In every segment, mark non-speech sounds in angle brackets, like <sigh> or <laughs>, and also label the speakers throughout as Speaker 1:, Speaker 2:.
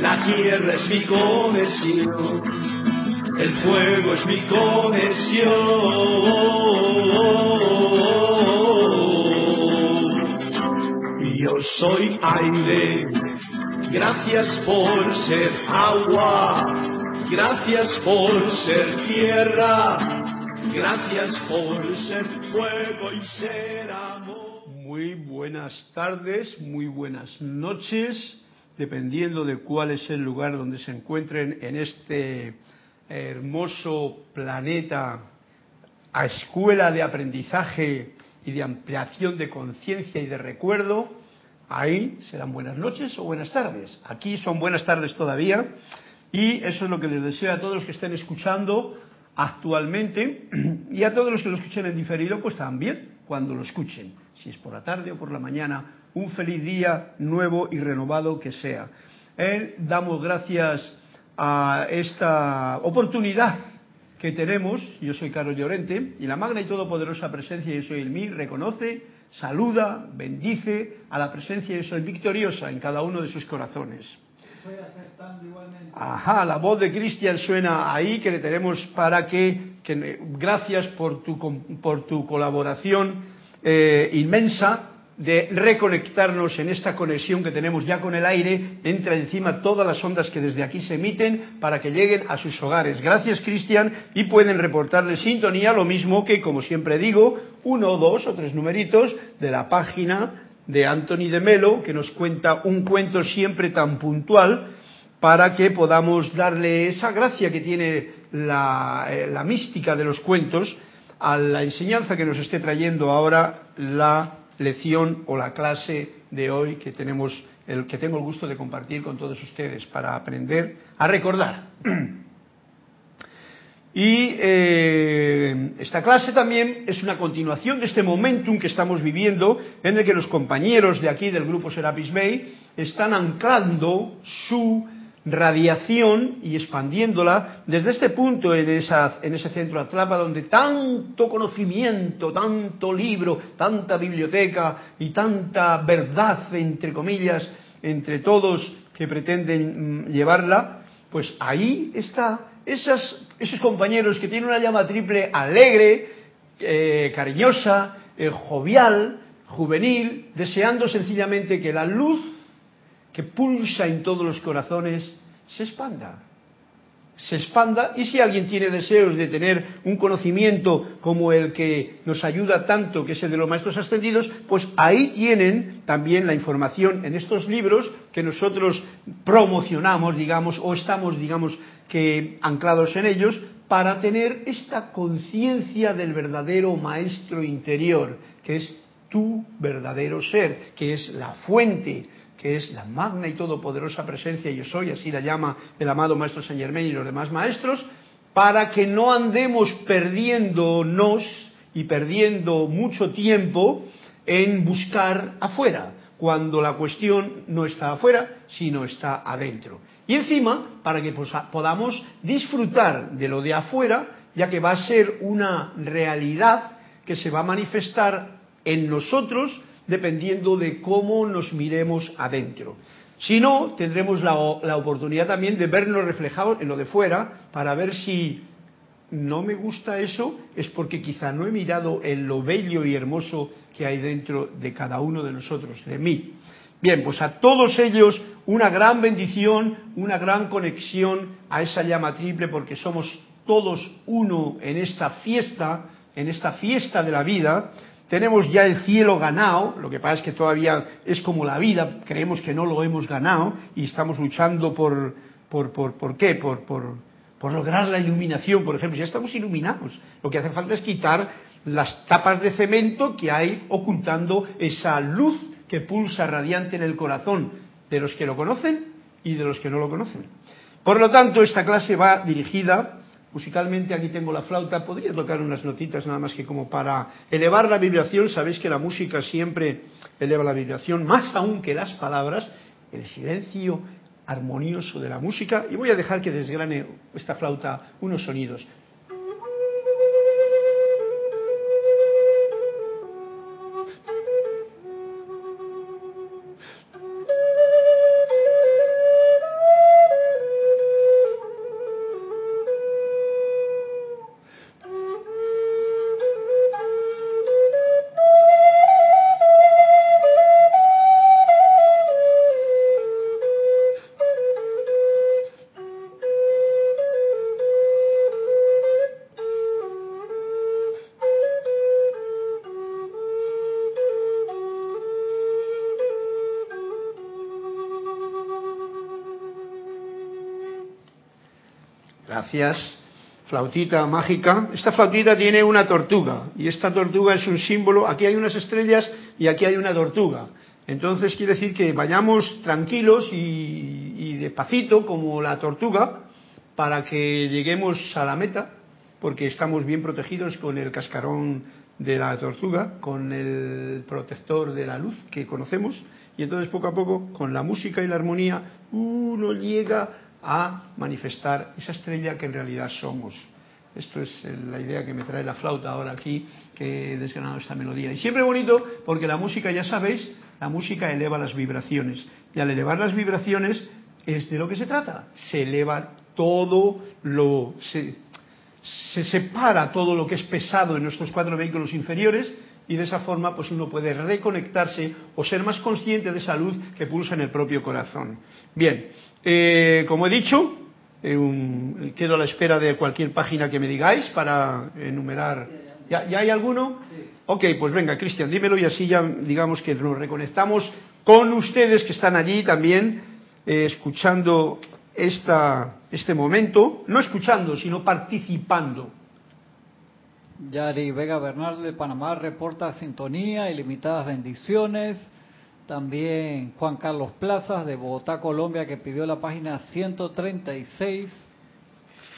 Speaker 1: La tierra es mi conexión, el fuego es mi conexión. Yo soy aire, gracias por ser agua, gracias por ser tierra, gracias por ser fuego y ser amor.
Speaker 2: Muy buenas tardes, muy buenas noches, dependiendo de cuál es el lugar donde se encuentren en este hermoso planeta a escuela de aprendizaje y de ampliación de conciencia y de recuerdo, ahí serán buenas noches o buenas tardes. Aquí son buenas tardes todavía y eso es lo que les deseo a todos los que estén escuchando actualmente <clears throat> y a todos los que lo escuchen en diferido, pues también cuando lo escuchen, si es por la tarde o por la mañana, un feliz día nuevo y renovado que sea. Eh, damos gracias a esta oportunidad que tenemos, yo soy Carlos Llorente, y la magna y todopoderosa presencia de Soy el mí reconoce, saluda, bendice a la presencia de Soy victoriosa en cada uno de sus corazones. Ajá, la voz de Cristian suena ahí, que le tenemos para que, que gracias por tu, por tu colaboración eh, inmensa de reconectarnos en esta conexión que tenemos ya con el aire, entra encima todas las ondas que desde aquí se emiten para que lleguen a sus hogares. Gracias, Cristian, y pueden reportarle sintonía, lo mismo que, como siempre digo, uno, dos o tres numeritos de la página de Anthony de Melo, que nos cuenta un cuento siempre tan puntual para que podamos darle esa gracia que tiene la, la mística de los cuentos a la enseñanza que nos esté trayendo ahora la lección o la clase de hoy que tenemos el que tengo el gusto de compartir con todos ustedes para aprender a recordar. <clears throat> Y eh, esta clase también es una continuación de este momentum que estamos viviendo en el que los compañeros de aquí del grupo Serapis Bay están anclando su radiación y expandiéndola desde este punto en, esa, en ese centro Atlapa donde tanto conocimiento, tanto libro, tanta biblioteca y tanta verdad, entre comillas, entre todos que pretenden mm, llevarla, pues ahí está esas, esos compañeros que tienen una llama triple alegre, eh, cariñosa, eh, jovial, juvenil, deseando sencillamente que la luz que pulsa en todos los corazones se expanda. Se expanda y si alguien tiene deseos de tener un conocimiento como el que nos ayuda tanto, que es el de los maestros ascendidos, pues ahí tienen también la información en estos libros que nosotros promocionamos, digamos, o estamos, digamos, que anclados en ellos para tener esta conciencia del verdadero maestro interior, que es tu verdadero ser, que es la fuente que es la magna y todopoderosa presencia yo soy, así la llama el amado Maestro Saint Germain y los demás maestros, para que no andemos perdiéndonos y perdiendo mucho tiempo en buscar afuera, cuando la cuestión no está afuera, sino está adentro. Y encima, para que podamos disfrutar de lo de afuera, ya que va a ser una realidad que se va a manifestar en nosotros dependiendo de cómo nos miremos adentro. Si no, tendremos la, la, oportunidad también de vernos reflejados en lo de fuera para ver si no me gusta eso, es porque quizá no he mirado en lo bello y hermoso que hay dentro de cada uno de nosotros, de mí. Bien, pues a todos ellos una gran bendición, una gran conexión a esa llama triple, porque somos todos uno en esta fiesta, en esta fiesta de la vida, tenemos ya el cielo ganado, lo que pasa es que todavía es como la vida, creemos que no lo hemos ganado y estamos luchando por, por, por, ¿por qué? Por, por, por lograr la iluminación, por ejemplo, ya estamos iluminados. Lo que hace falta es quitar las tapas de cemento que hay ocultando esa luz que pulsa radiante en el corazón de los que lo conocen y de los que no lo conocen. Por lo tanto, esta clase va dirigida Musicalmente aquí tengo la flauta, podría tocar unas notitas nada más que como para elevar la vibración. Sabéis que la música siempre eleva la vibración, más aún que las palabras, el silencio armonioso de la música. Y voy a dejar que desgrane esta flauta unos sonidos. Gracias. Flautita mágica. Esta flautita tiene una tortuga y esta tortuga es un símbolo. Aquí hay unas estrellas y aquí hay una tortuga. Entonces quiere decir que vayamos tranquilos y, y despacito como la tortuga para que lleguemos a la meta porque estamos bien protegidos con el cascarón de la tortuga, con el protector de la luz que conocemos, y entonces poco a poco, con la música y la armonía, uno llega a manifestar esa estrella que en realidad somos. Esto es la idea que me trae la flauta ahora aquí, que he desgranado esta melodía. Y siempre bonito, porque la música, ya sabéis, la música eleva las vibraciones. Y al elevar las vibraciones es de lo que se trata. Se eleva todo lo... Se, se separa todo lo que es pesado en nuestros cuatro vehículos inferiores y de esa forma pues uno puede reconectarse o ser más consciente de esa luz que pulsa en el propio corazón. Bien, eh, como he dicho, eh, un, quedo a la espera de cualquier página que me digáis para enumerar. ¿Ya, ¿ya hay alguno? Ok, pues venga, Cristian, dímelo y así ya digamos que nos reconectamos con ustedes que están allí también eh, escuchando esta, este momento, no escuchando, sino participando.
Speaker 3: Yari Vega Bernal de Panamá reporta sintonía, ilimitadas bendiciones. También Juan Carlos Plazas de Bogotá, Colombia, que pidió la página 136.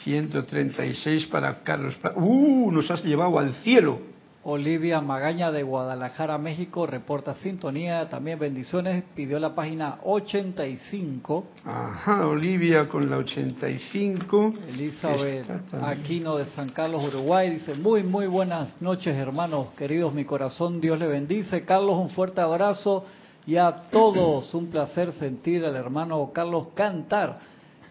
Speaker 2: 136 para Carlos Plazas. ¡Uh! Nos has llevado al cielo.
Speaker 3: Olivia Magaña de Guadalajara, México, reporta sintonía, también bendiciones, pidió la página 85.
Speaker 2: Ajá, Olivia con la 85.
Speaker 3: Elizabeth Aquino de San Carlos, Uruguay, dice, muy, muy buenas noches, hermanos, queridos, mi corazón, Dios le bendice. Carlos, un fuerte abrazo y a todos un placer sentir al hermano Carlos cantar.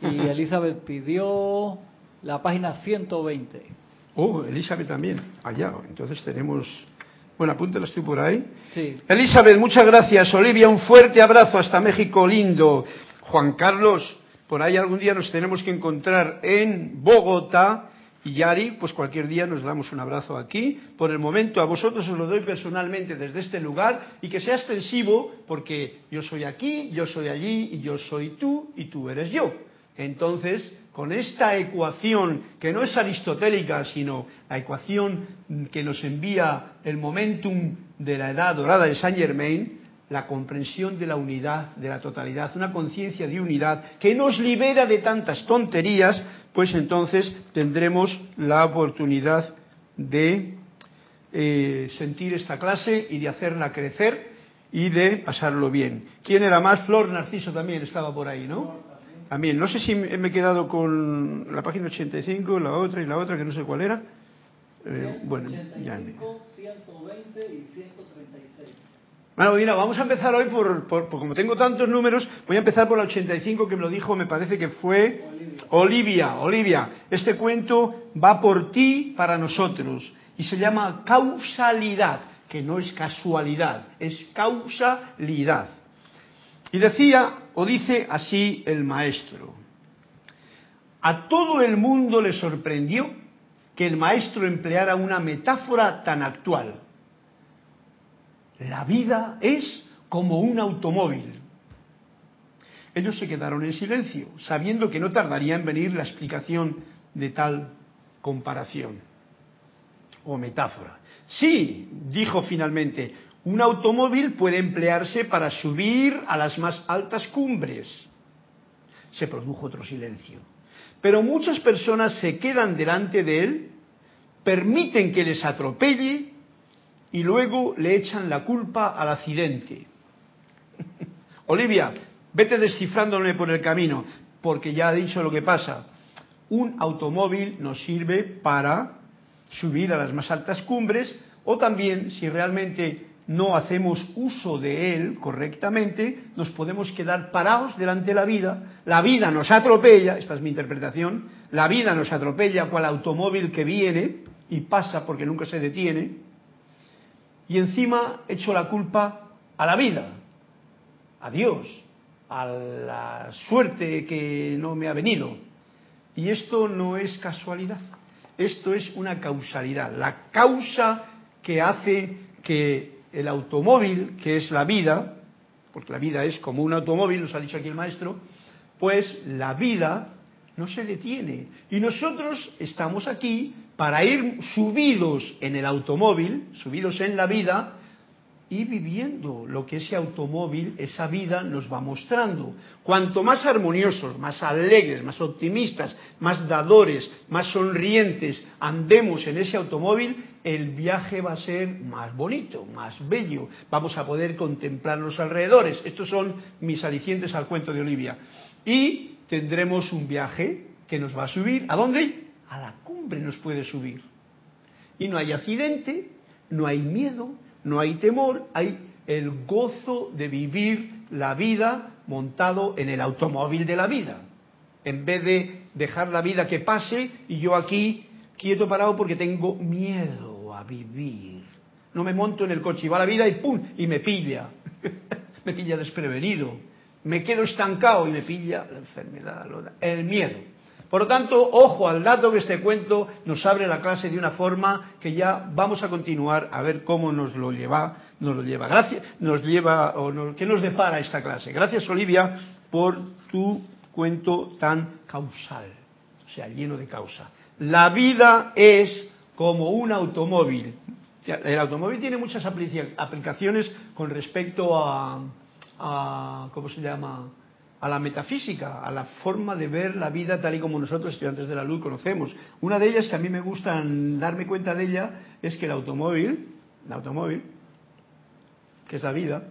Speaker 3: Y Elizabeth pidió la página 120.
Speaker 2: Oh, Elizabeth también, allá. Entonces tenemos... Bueno, apúntelas tú por ahí.
Speaker 3: Sí.
Speaker 2: Elizabeth, muchas gracias. Olivia, un fuerte abrazo hasta México lindo. Juan Carlos, por ahí algún día nos tenemos que encontrar en Bogotá. Y Yari, pues cualquier día nos damos un abrazo aquí. Por el momento a vosotros os lo doy personalmente desde este lugar y que sea extensivo porque yo soy aquí, yo soy allí y yo soy tú y tú eres yo. Entonces, con esta ecuación que no es aristotélica, sino la ecuación que nos envía el momentum de la edad dorada de Saint Germain, la comprensión de la unidad, de la totalidad, una conciencia de unidad que nos libera de tantas tonterías, pues entonces tendremos la oportunidad de eh, sentir esta clase y de hacerla crecer y de pasarlo bien. ¿Quién era más? Flor Narciso también estaba por ahí, ¿no? También, no sé si me he quedado con la página 85, la otra y la otra, que no sé cuál era.
Speaker 3: Eh, bueno, 85, ya. 120 y 136.
Speaker 2: Bueno, mira, vamos a empezar hoy por, por, por, como tengo tantos números, voy a empezar por la 85 que me lo dijo, me parece que fue Olivia. Olivia, Olivia. Este cuento va por ti, para nosotros, y se llama causalidad, que no es casualidad, es causalidad. Y decía, dice así el maestro, a todo el mundo le sorprendió que el maestro empleara una metáfora tan actual. La vida es como un automóvil. Ellos se quedaron en silencio, sabiendo que no tardaría en venir la explicación de tal comparación o metáfora. Sí, dijo finalmente, un automóvil puede emplearse para subir a las más altas cumbres. Se produjo otro silencio. Pero muchas personas se quedan delante de él, permiten que les atropelle y luego le echan la culpa al accidente. <laughs> Olivia, vete descifrándome por el camino, porque ya ha dicho lo que pasa. Un automóvil nos sirve para subir a las más altas cumbres o también, si realmente no hacemos uso de él correctamente, nos podemos quedar parados delante de la vida, la vida nos atropella, esta es mi interpretación, la vida nos atropella cual automóvil que viene y pasa porque nunca se detiene, y encima echo la culpa a la vida, a Dios, a la suerte que no me ha venido. Y esto no es casualidad, esto es una causalidad, la causa que hace que el automóvil, que es la vida, porque la vida es como un automóvil, nos ha dicho aquí el maestro, pues la vida no se detiene. Y nosotros estamos aquí para ir subidos en el automóvil, subidos en la vida, y viviendo lo que ese automóvil, esa vida nos va mostrando. Cuanto más armoniosos, más alegres, más optimistas, más dadores, más sonrientes andemos en ese automóvil, el viaje va a ser más bonito, más bello. Vamos a poder contemplar los alrededores. Estos son mis alicientes al cuento de Olivia. Y tendremos un viaje que nos va a subir. ¿A dónde? A la cumbre nos puede subir. Y no hay accidente, no hay miedo, no hay temor, hay el gozo de vivir la vida montado en el automóvil de la vida. En vez de dejar la vida que pase y yo aquí quieto parado porque tengo miedo vivir. No me monto en el coche y va la vida y ¡pum! y me pilla. <laughs> me pilla desprevenido. Me quedo estancado y me pilla la enfermedad, el miedo. Por lo tanto, ojo al dato que este cuento nos abre la clase de una forma que ya vamos a continuar a ver cómo nos lo lleva, nos lo lleva. Gracias, nos lleva o qué nos depara esta clase. Gracias Olivia por tu cuento tan causal, o sea, lleno de causa. La vida es como un automóvil. El automóvil tiene muchas aplicaciones con respecto a, a ¿cómo se llama? a la metafísica, a la forma de ver la vida tal y como nosotros, estudiantes de la luz, conocemos. Una de ellas que a mí me gusta darme cuenta de ella es que el automóvil, el automóvil, que es la vida,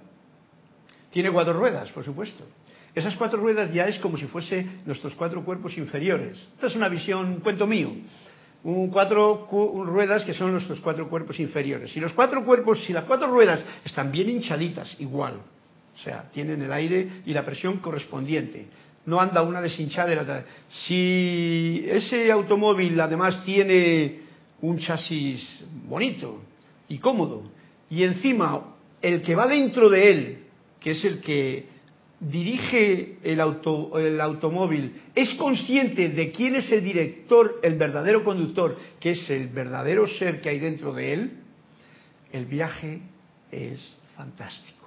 Speaker 2: tiene cuatro ruedas, por supuesto. Esas cuatro ruedas ya es como si fuese nuestros cuatro cuerpos inferiores. Esta es una visión, un cuento mío. Un cuatro ruedas que son nuestros cuatro cuerpos inferiores. Si los cuatro cuerpos, si las cuatro ruedas están bien hinchaditas, igual, o sea, tienen el aire y la presión correspondiente. No anda una deshinchada de la. Si ese automóvil además tiene un chasis bonito y cómodo, y encima el que va dentro de él, que es el que dirige el, el automóvil, es consciente de quién es el director, el verdadero conductor, que es el verdadero ser que hay dentro de él, el viaje es fantástico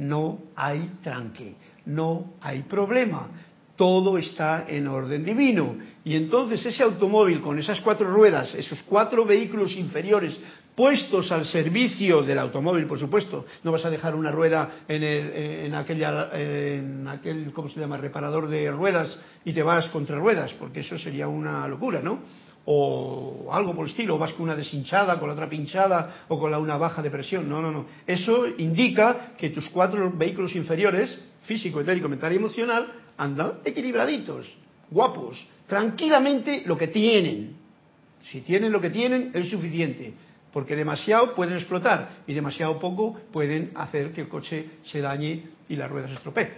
Speaker 2: no hay tranque, no hay problema, todo está en orden divino. Y entonces ese automóvil con esas cuatro ruedas, esos cuatro vehículos inferiores puestos al servicio del automóvil, por supuesto, no vas a dejar una rueda en, en, aquella, en aquel, ¿cómo se llama?, reparador de ruedas y te vas contra ruedas, porque eso sería una locura, ¿no? o algo por el estilo, vas con una deshinchada, con la otra pinchada o con la, una baja de presión. No, no, no. Eso indica que tus cuatro vehículos inferiores, físico, etérico, mental y emocional, andan equilibraditos, guapos, tranquilamente lo que tienen. Si tienen lo que tienen, es suficiente. Porque demasiado pueden explotar y demasiado poco pueden hacer que el coche se dañe y las ruedas se estropeen.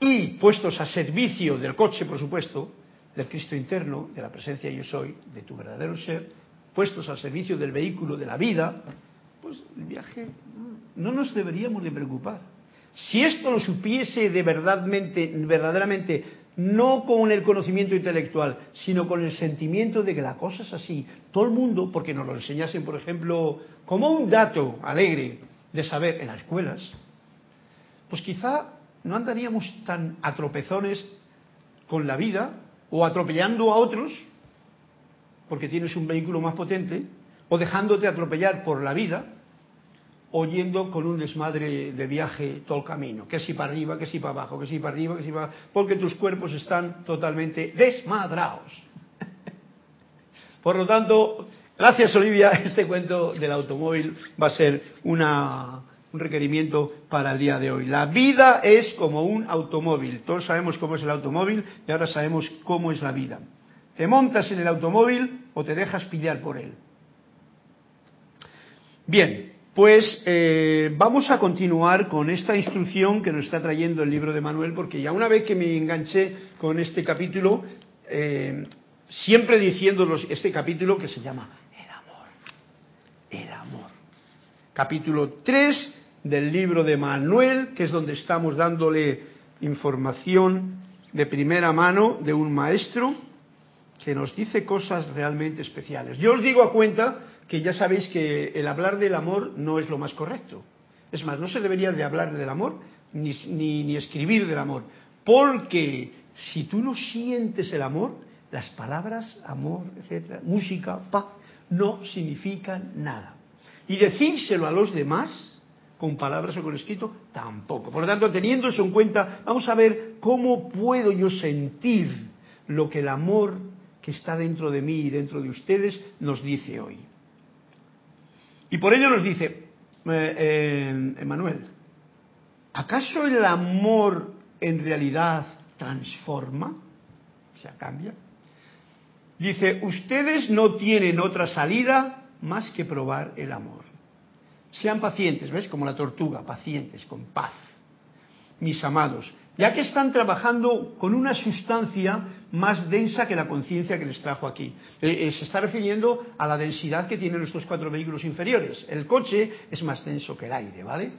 Speaker 2: Y puestos a servicio del coche, por supuesto, del Cristo interno, de la presencia yo soy, de tu verdadero ser, puestos al servicio del vehículo de la vida, pues el viaje no nos deberíamos de preocupar. Si esto lo supiese de verdadmente, verdaderamente, no con el conocimiento intelectual, sino con el sentimiento de que la cosa es así, todo el mundo, porque nos lo enseñasen, por ejemplo, como un dato alegre de saber en las escuelas, pues quizá no andaríamos tan a tropezones con la vida o atropellando a otros, porque tienes un vehículo más potente, o dejándote atropellar por la vida, o yendo con un desmadre de viaje todo el camino, que si para arriba, que si para abajo, que si para arriba, que si para abajo, porque tus cuerpos están totalmente desmadrados. Por lo tanto, gracias Olivia, este cuento del automóvil va a ser una un requerimiento para el día de hoy. La vida es como un automóvil. Todos sabemos cómo es el automóvil y ahora sabemos cómo es la vida. ¿Te montas en el automóvil o te dejas pillar por él? Bien, pues eh, vamos a continuar con esta instrucción que nos está trayendo el libro de Manuel, porque ya una vez que me enganché con este capítulo, eh, siempre diciéndolos este capítulo que se llama el amor, el amor. Capítulo 3 del libro de Manuel, que es donde estamos dándole información de primera mano de un maestro que nos dice cosas realmente especiales. Yo os digo a cuenta que ya sabéis que el hablar del amor no es lo más correcto. Es más, no se debería de hablar del amor ni, ni, ni escribir del amor, porque Si tú no sientes el amor, las palabras, amor, etcétera, música, paz, no significan nada. Y decírselo a los demás, con palabras o con escrito, tampoco. Por lo tanto, teniendo eso en cuenta, vamos a ver cómo puedo yo sentir lo que el amor que está dentro de mí y dentro de ustedes nos dice hoy. Y por ello nos dice, eh, eh, Emanuel, ¿acaso el amor en realidad transforma? O sea, cambia. Dice, ustedes no tienen otra salida más que probar el amor. Sean pacientes, ¿ves? Como la tortuga, pacientes, con paz. Mis amados, ya que están trabajando con una sustancia más densa que la conciencia que les trajo aquí. Eh, eh, se está refiriendo a la densidad que tienen nuestros cuatro vehículos inferiores. El coche es más denso que el aire, ¿vale?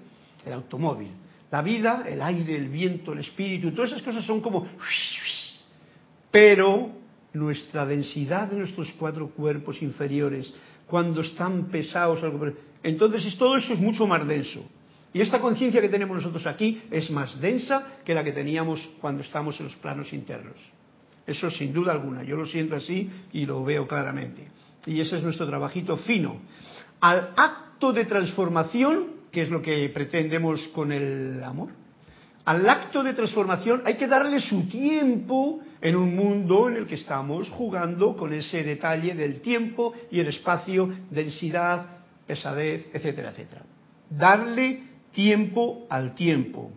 Speaker 2: El automóvil. La vida, el aire, el viento, el espíritu, todas esas cosas son como... Pero nuestra densidad de nuestros cuatro cuerpos inferiores, cuando están pesados, entonces todo eso es mucho más denso. Y esta conciencia que tenemos nosotros aquí es más densa que la que teníamos cuando estamos en los planos internos. Eso sin duda alguna, yo lo siento así y lo veo claramente. Y ese es nuestro trabajito fino. Al acto de transformación, que es lo que pretendemos con el amor, al acto de transformación hay que darle su tiempo en un mundo en el que estamos jugando con ese detalle del tiempo y el espacio, densidad, pesadez, etcétera, etcétera. Darle tiempo al tiempo.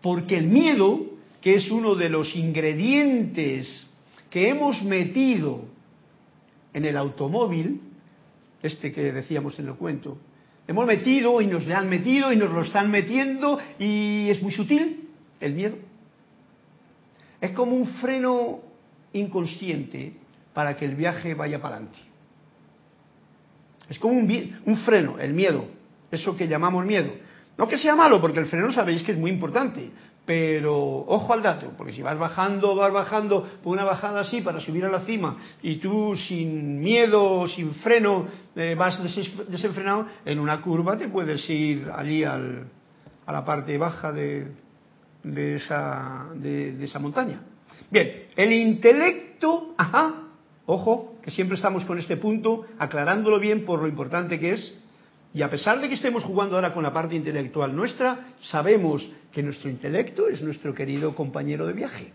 Speaker 2: Porque el miedo, que es uno de los ingredientes que hemos metido en el automóvil, este que decíamos en el cuento, hemos metido y nos le han metido y nos lo están metiendo y es muy sutil el miedo. Es como un freno inconsciente para que el viaje vaya para adelante. Es como un, un freno, el miedo, eso que llamamos miedo. No que sea malo, porque el freno sabéis que es muy importante, pero ojo al dato, porque si vas bajando, vas bajando por una bajada así para subir a la cima y tú sin miedo, sin freno, eh, vas desenfrenado, en una curva te puedes ir allí al, a la parte baja de, de, esa, de esa montaña. Bien, el intelecto, ajá, ojo, que siempre estamos con este punto, aclarándolo bien por lo importante que es, y a pesar de que estemos jugando ahora con la parte intelectual nuestra, sabemos que nuestro intelecto es nuestro querido compañero de viaje.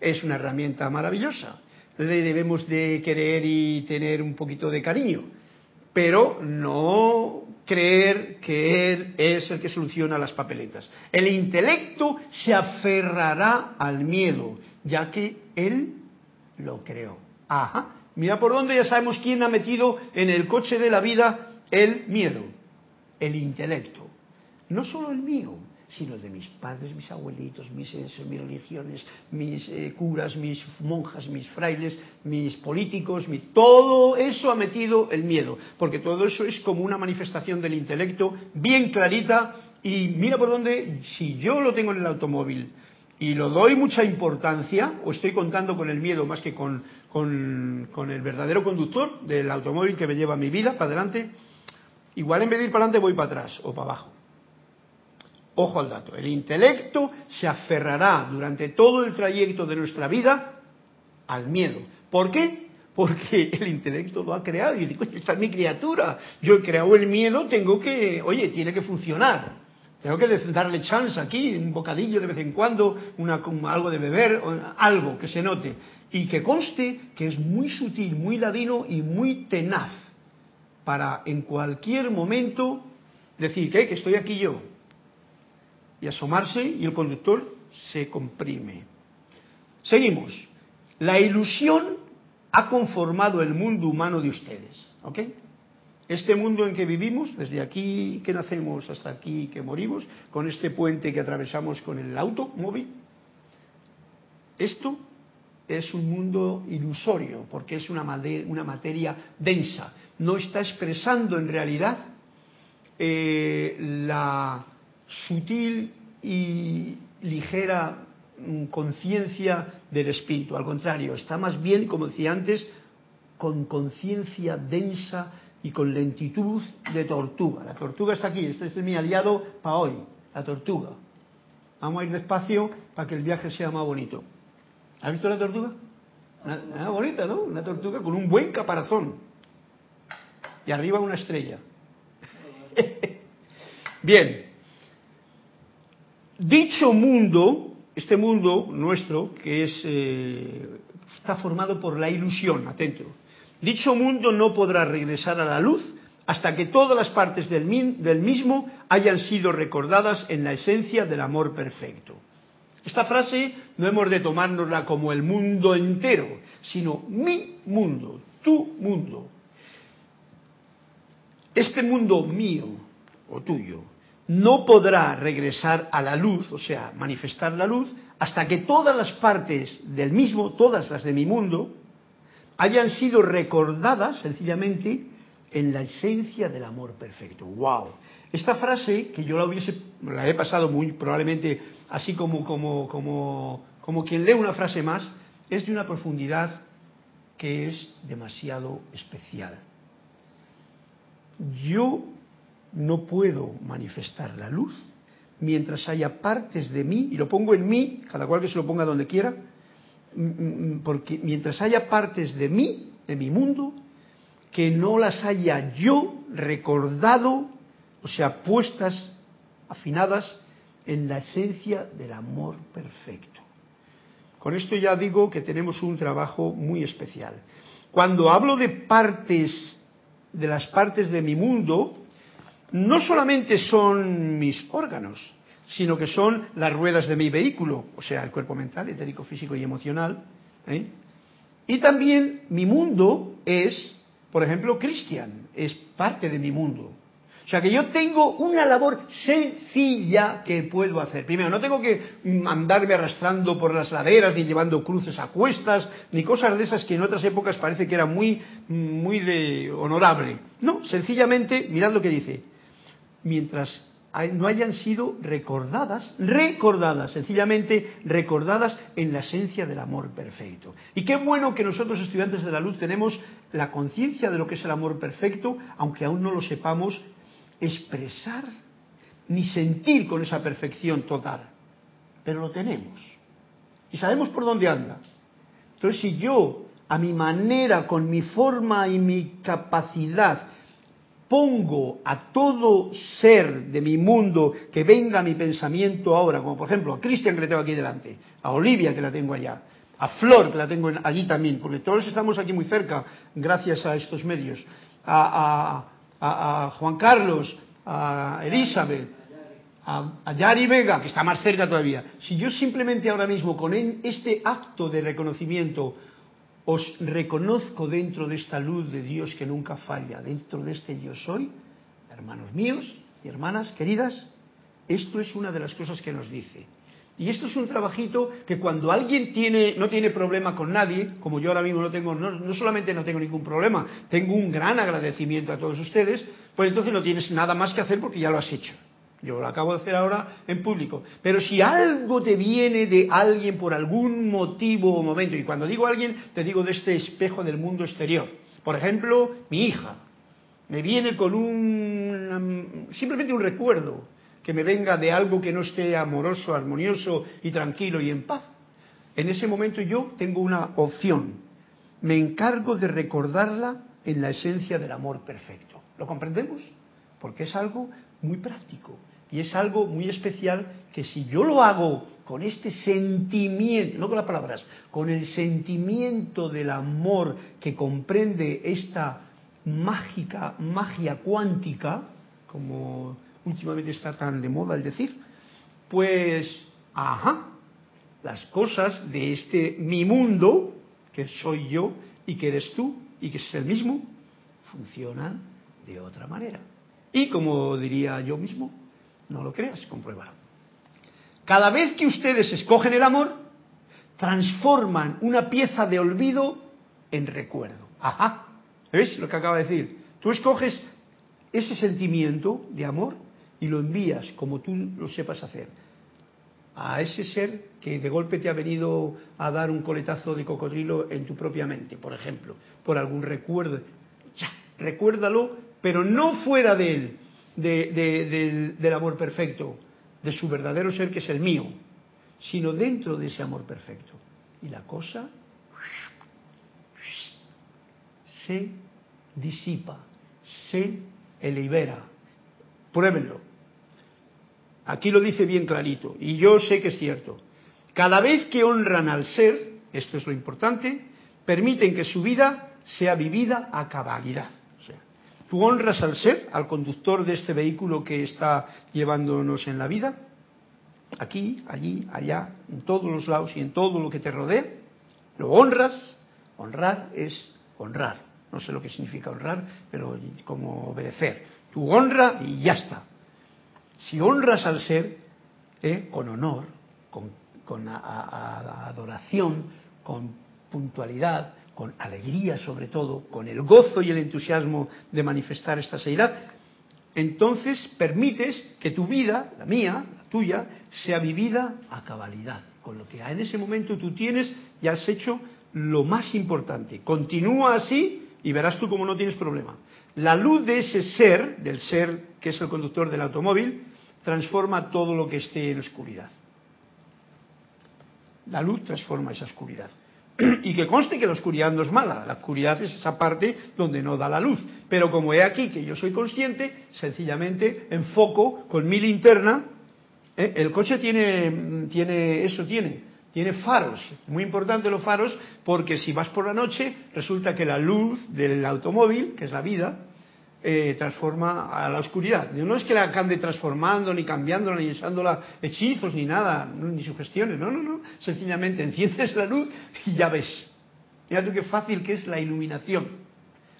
Speaker 2: Es una herramienta maravillosa. Le debemos de querer y tener un poquito de cariño, pero no creer que él es el que soluciona las papeletas. El intelecto se aferrará al miedo, ya que él lo creó. Ajá. Mira por dónde ya sabemos quién ha metido en el coche de la vida el miedo el intelecto, no solo el mío, sino el de mis padres, mis abuelitos, mis, mis religiones, mis eh, curas, mis monjas, mis frailes, mis políticos, todo eso ha metido el miedo, porque todo eso es como una manifestación del intelecto bien clarita y mira por dónde, si yo lo tengo en el automóvil y lo doy mucha importancia, o estoy contando con el miedo más que con, con, con el verdadero conductor del automóvil que me lleva mi vida para adelante, Igual en vez de ir para adelante voy para atrás o para abajo. Ojo al dato, el intelecto se aferrará durante todo el trayecto de nuestra vida al miedo. ¿Por qué? Porque <laughs> el intelecto lo ha creado y dice, esta es mi criatura, yo he creado el miedo, tengo que, oye, tiene que funcionar. Tengo que darle chance aquí, un bocadillo de vez en cuando, algo de beber, algo que se note. Y que conste que es muy sutil, muy ladino y muy tenaz para en cualquier momento decir que estoy aquí yo y asomarse y el conductor se comprime. Seguimos. La ilusión ha conformado el mundo humano de ustedes. ¿Ok? Este mundo en que vivimos, desde aquí que nacemos hasta aquí que morimos, con este puente que atravesamos con el automóvil, esto es un mundo ilusorio, porque es una, una materia densa, no está expresando en realidad eh, la sutil y ligera mm, conciencia del espíritu. Al contrario, está más bien, como decía antes, con conciencia densa y con lentitud de tortuga. La tortuga está aquí, este es mi aliado para hoy, la tortuga. Vamos a ir despacio para que el viaje sea más bonito. ¿Has visto la tortuga? Una, bonita, ¿no? Una tortuga con un buen caparazón. Y arriba una estrella. <laughs> Bien. Dicho mundo, este mundo nuestro, que es eh, está formado por la ilusión, atento. Dicho mundo no podrá regresar a la luz hasta que todas las partes del, mismo hayan sido recordadas en la esencia del amor perfecto. Esta frase no hemos de tomárnosla como el mundo entero, sino mi mundo, tu mundo. Este mundo mío o tuyo no podrá regresar a la luz, o sea, manifestar la luz, hasta que todas las partes del mismo, todas las de mi mundo, hayan sido recordadas sencillamente en la esencia del amor perfecto. ¡Wow! Esta frase, que yo la hubiese, la he pasado muy probablemente así como, como, como, como quien lee una frase más, es de una profundidad que es demasiado especial. Yo no puedo manifestar la luz mientras haya partes de mí, y lo pongo en mí, cada cual que se lo ponga donde quiera, porque mientras haya partes de mí, de mi mundo, que no las haya yo recordado, o sea, puestas, afinadas en la esencia del amor perfecto. Con esto ya digo que tenemos un trabajo muy especial. Cuando hablo de partes, de las partes de mi mundo, no solamente son mis órganos, sino que son las ruedas de mi vehículo, o sea, el cuerpo mental, etérico, físico y emocional. ¿eh? Y también mi mundo es por ejemplo, Cristian es parte de mi mundo. O sea que yo tengo una labor sencilla que puedo hacer. Primero, no tengo que andarme arrastrando por las laderas, ni llevando cruces a cuestas, ni cosas de esas que en otras épocas parece que era muy, muy de honorable. No, sencillamente, mirad lo que dice. Mientras no hayan sido recordadas, recordadas, sencillamente recordadas en la esencia del amor perfecto. Y qué bueno que nosotros estudiantes de la luz tenemos la conciencia de lo que es el amor perfecto, aunque aún no lo sepamos expresar ni sentir con esa perfección total. Pero lo tenemos. Y sabemos por dónde anda. Entonces, si yo, a mi manera, con mi forma y mi capacidad, pongo a todo ser de mi mundo que venga a mi pensamiento ahora, como por ejemplo a Cristian que le tengo aquí delante, a Olivia que la tengo allá, a Flor que la tengo allí también, porque todos estamos aquí muy cerca gracias a estos medios, a, Juan Carlos, a Elizabeth, a, a, Yari Vega, que está más cerca todavía. Si yo simplemente ahora mismo con este acto de reconocimiento os reconozco dentro de esta luz de Dios que nunca falla, dentro de este yo soy, hermanos míos y hermanas queridas, esto es una de las cosas que nos dice. Y esto es un trabajito que cuando alguien tiene, no tiene problema con nadie, como yo ahora mismo no tengo, no, no solamente no tengo ningún problema, tengo un gran agradecimiento a todos ustedes, pues entonces no tienes nada más que hacer porque ya lo has hecho. Yo lo acabo de hacer ahora en público. Pero si algo te viene de alguien por algún motivo o momento, y cuando digo alguien, te digo de este espejo del mundo exterior. Por ejemplo, mi hija. Me viene con un. simplemente un recuerdo que me venga de algo que no esté amoroso, armonioso y tranquilo y en paz. En ese momento yo tengo una opción. Me encargo de recordarla en la esencia del amor perfecto. ¿Lo comprendemos? Porque es algo muy práctico. Y es algo muy especial que si yo lo hago con este sentimiento, no con las palabras, con el sentimiento del amor que comprende esta mágica, magia cuántica, como últimamente está tan de moda el decir, pues, ajá, las cosas de este mi mundo, que soy yo y que eres tú y que es el mismo, funcionan de otra manera. Y como diría yo mismo, no lo creas, compruébalo. Cada vez que ustedes escogen el amor, transforman una pieza de olvido en recuerdo. Ajá, ¿ves lo que acaba de decir? Tú escoges ese sentimiento de amor y lo envías como tú lo sepas hacer a ese ser que de golpe te ha venido a dar un coletazo de cocodrilo en tu propia mente, por ejemplo, por algún recuerdo. Ya, recuérdalo, pero no fuera de él, del, amor perfecto, de su verdadero ser que es el mío, sino dentro de ese amor perfecto. y la cosa se disipa, se libera. Pruébenlo. Aquí lo dice bien clarito, y yo sé que es cierto. Cada vez que honran al ser, esto es lo importante, permiten que su vida sea vivida a cabalidad. O sea, tú honras al ser, al conductor de este vehículo que está llevándonos en la vida, aquí, allí, allá, en todos los lados y en todo lo que te rodea, lo honras, honrar es honrar. No sé lo que significa honrar, pero como obedecer. Tú honra y ya está. Si honras al ser, eh, con honor, con, adoración, con puntualidad, con alegría sobre todo, con el gozo y el entusiasmo de manifestar esta seidad, entonces permites que tu vida, la mía, la tuya, sea vivida a cabalidad. Con lo que en ese momento tú tienes, ya has hecho lo más importante. Continúa así y verás tú cómo no tienes problema. La luz de ese ser, del ser que es el conductor del automóvil, transforma todo lo que esté en oscuridad. La luz transforma esa oscuridad. <clears throat> Y que conste que la oscuridad no es mala, la oscuridad es esa parte donde no da la luz. Pero como he aquí que yo soy consciente, sencillamente enfoco con mi linterna. ¿eh? El coche tiene, tiene, eso tiene, tiene faros. Muy importante los faros porque si vas por la noche resulta que la luz del automóvil, que es la vida, eh, transforma a la oscuridad. No es que la ande transformando, ni cambiándola, ni echándola hechizos, ni nada, ni sugestiones. No, no, no. Sencillamente enciendes la luz y ya ves. Mira tú qué fácil que es la iluminación.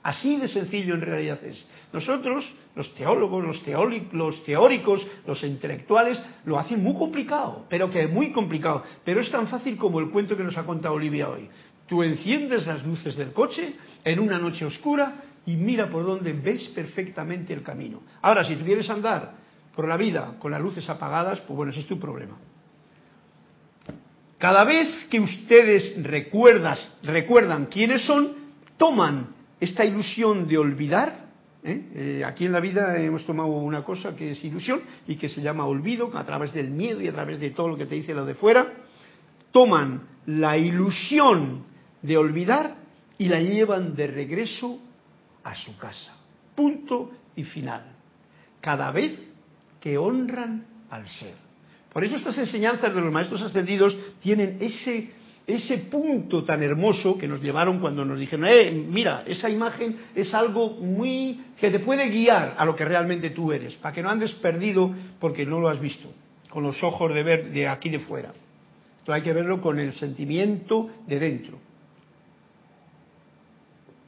Speaker 2: Así de sencillo en realidad es. Nosotros, los teólogos, los, los teóricos, los intelectuales, lo hacen muy complicado, pero que es muy complicado. Pero es tan fácil como el cuento que nos ha contado Olivia hoy. Tú enciendes las luces del coche en una noche oscura y mira por dónde ves perfectamente el camino. Ahora, si tú quieres andar por la vida con las luces apagadas, pues bueno, ese es tu problema. Cada vez que ustedes recuerdas, recuerdan quiénes son, toman esta ilusión de olvidar. ¿Eh? Eh, aquí en la vida hemos tomado una cosa que es ilusión y que se llama olvido, a través del miedo y a través de todo lo que te dice lo de fuera. Toman la ilusión de olvidar y la llevan de regreso a su casa. Punto y final. Cada vez que honran al ser. Por eso estas enseñanzas de los maestros ascendidos tienen ese, ese punto tan hermoso que nos llevaron cuando nos dijeron, eh, mira, esa imagen es algo muy que te puede guiar a lo que realmente tú eres, para que no andes perdido porque no lo has visto, con los ojos de ver de aquí de fuera. Entonces hay que verlo con el sentimiento de dentro.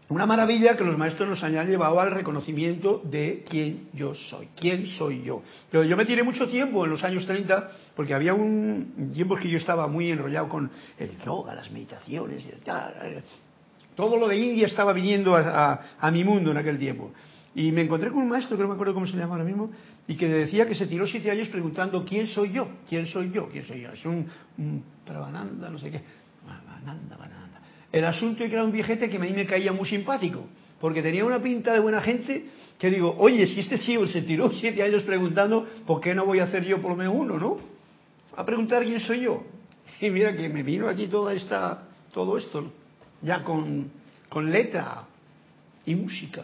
Speaker 2: Una maravilla que los maestros nos han llevado al reconocimiento de quién yo soy, quién soy yo. Pero yo me tiré mucho tiempo en los años 30, porque había un tiempo que yo estaba muy enrollado con el yoga, las meditaciones, tal. todo lo de India estaba viniendo a, mi mundo en aquel tiempo. Y me encontré con un maestro, que no me acuerdo cómo se llama ahora mismo, y que decía que se tiró siete años preguntando quién soy yo, quién soy yo, quién soy yo. Es un, un no sé qué. Pravananda, el asunto es que era un viejete que a mí me caía muy simpático, porque tenía una pinta de buena gente que digo, oye, si este chivo se tiró siete años preguntando, ¿por qué no voy a hacer yo por lo menos uno, no? A preguntar quién soy yo. <laughs> Y mira que me vino aquí toda esta, todo esto, ya con, con letra y música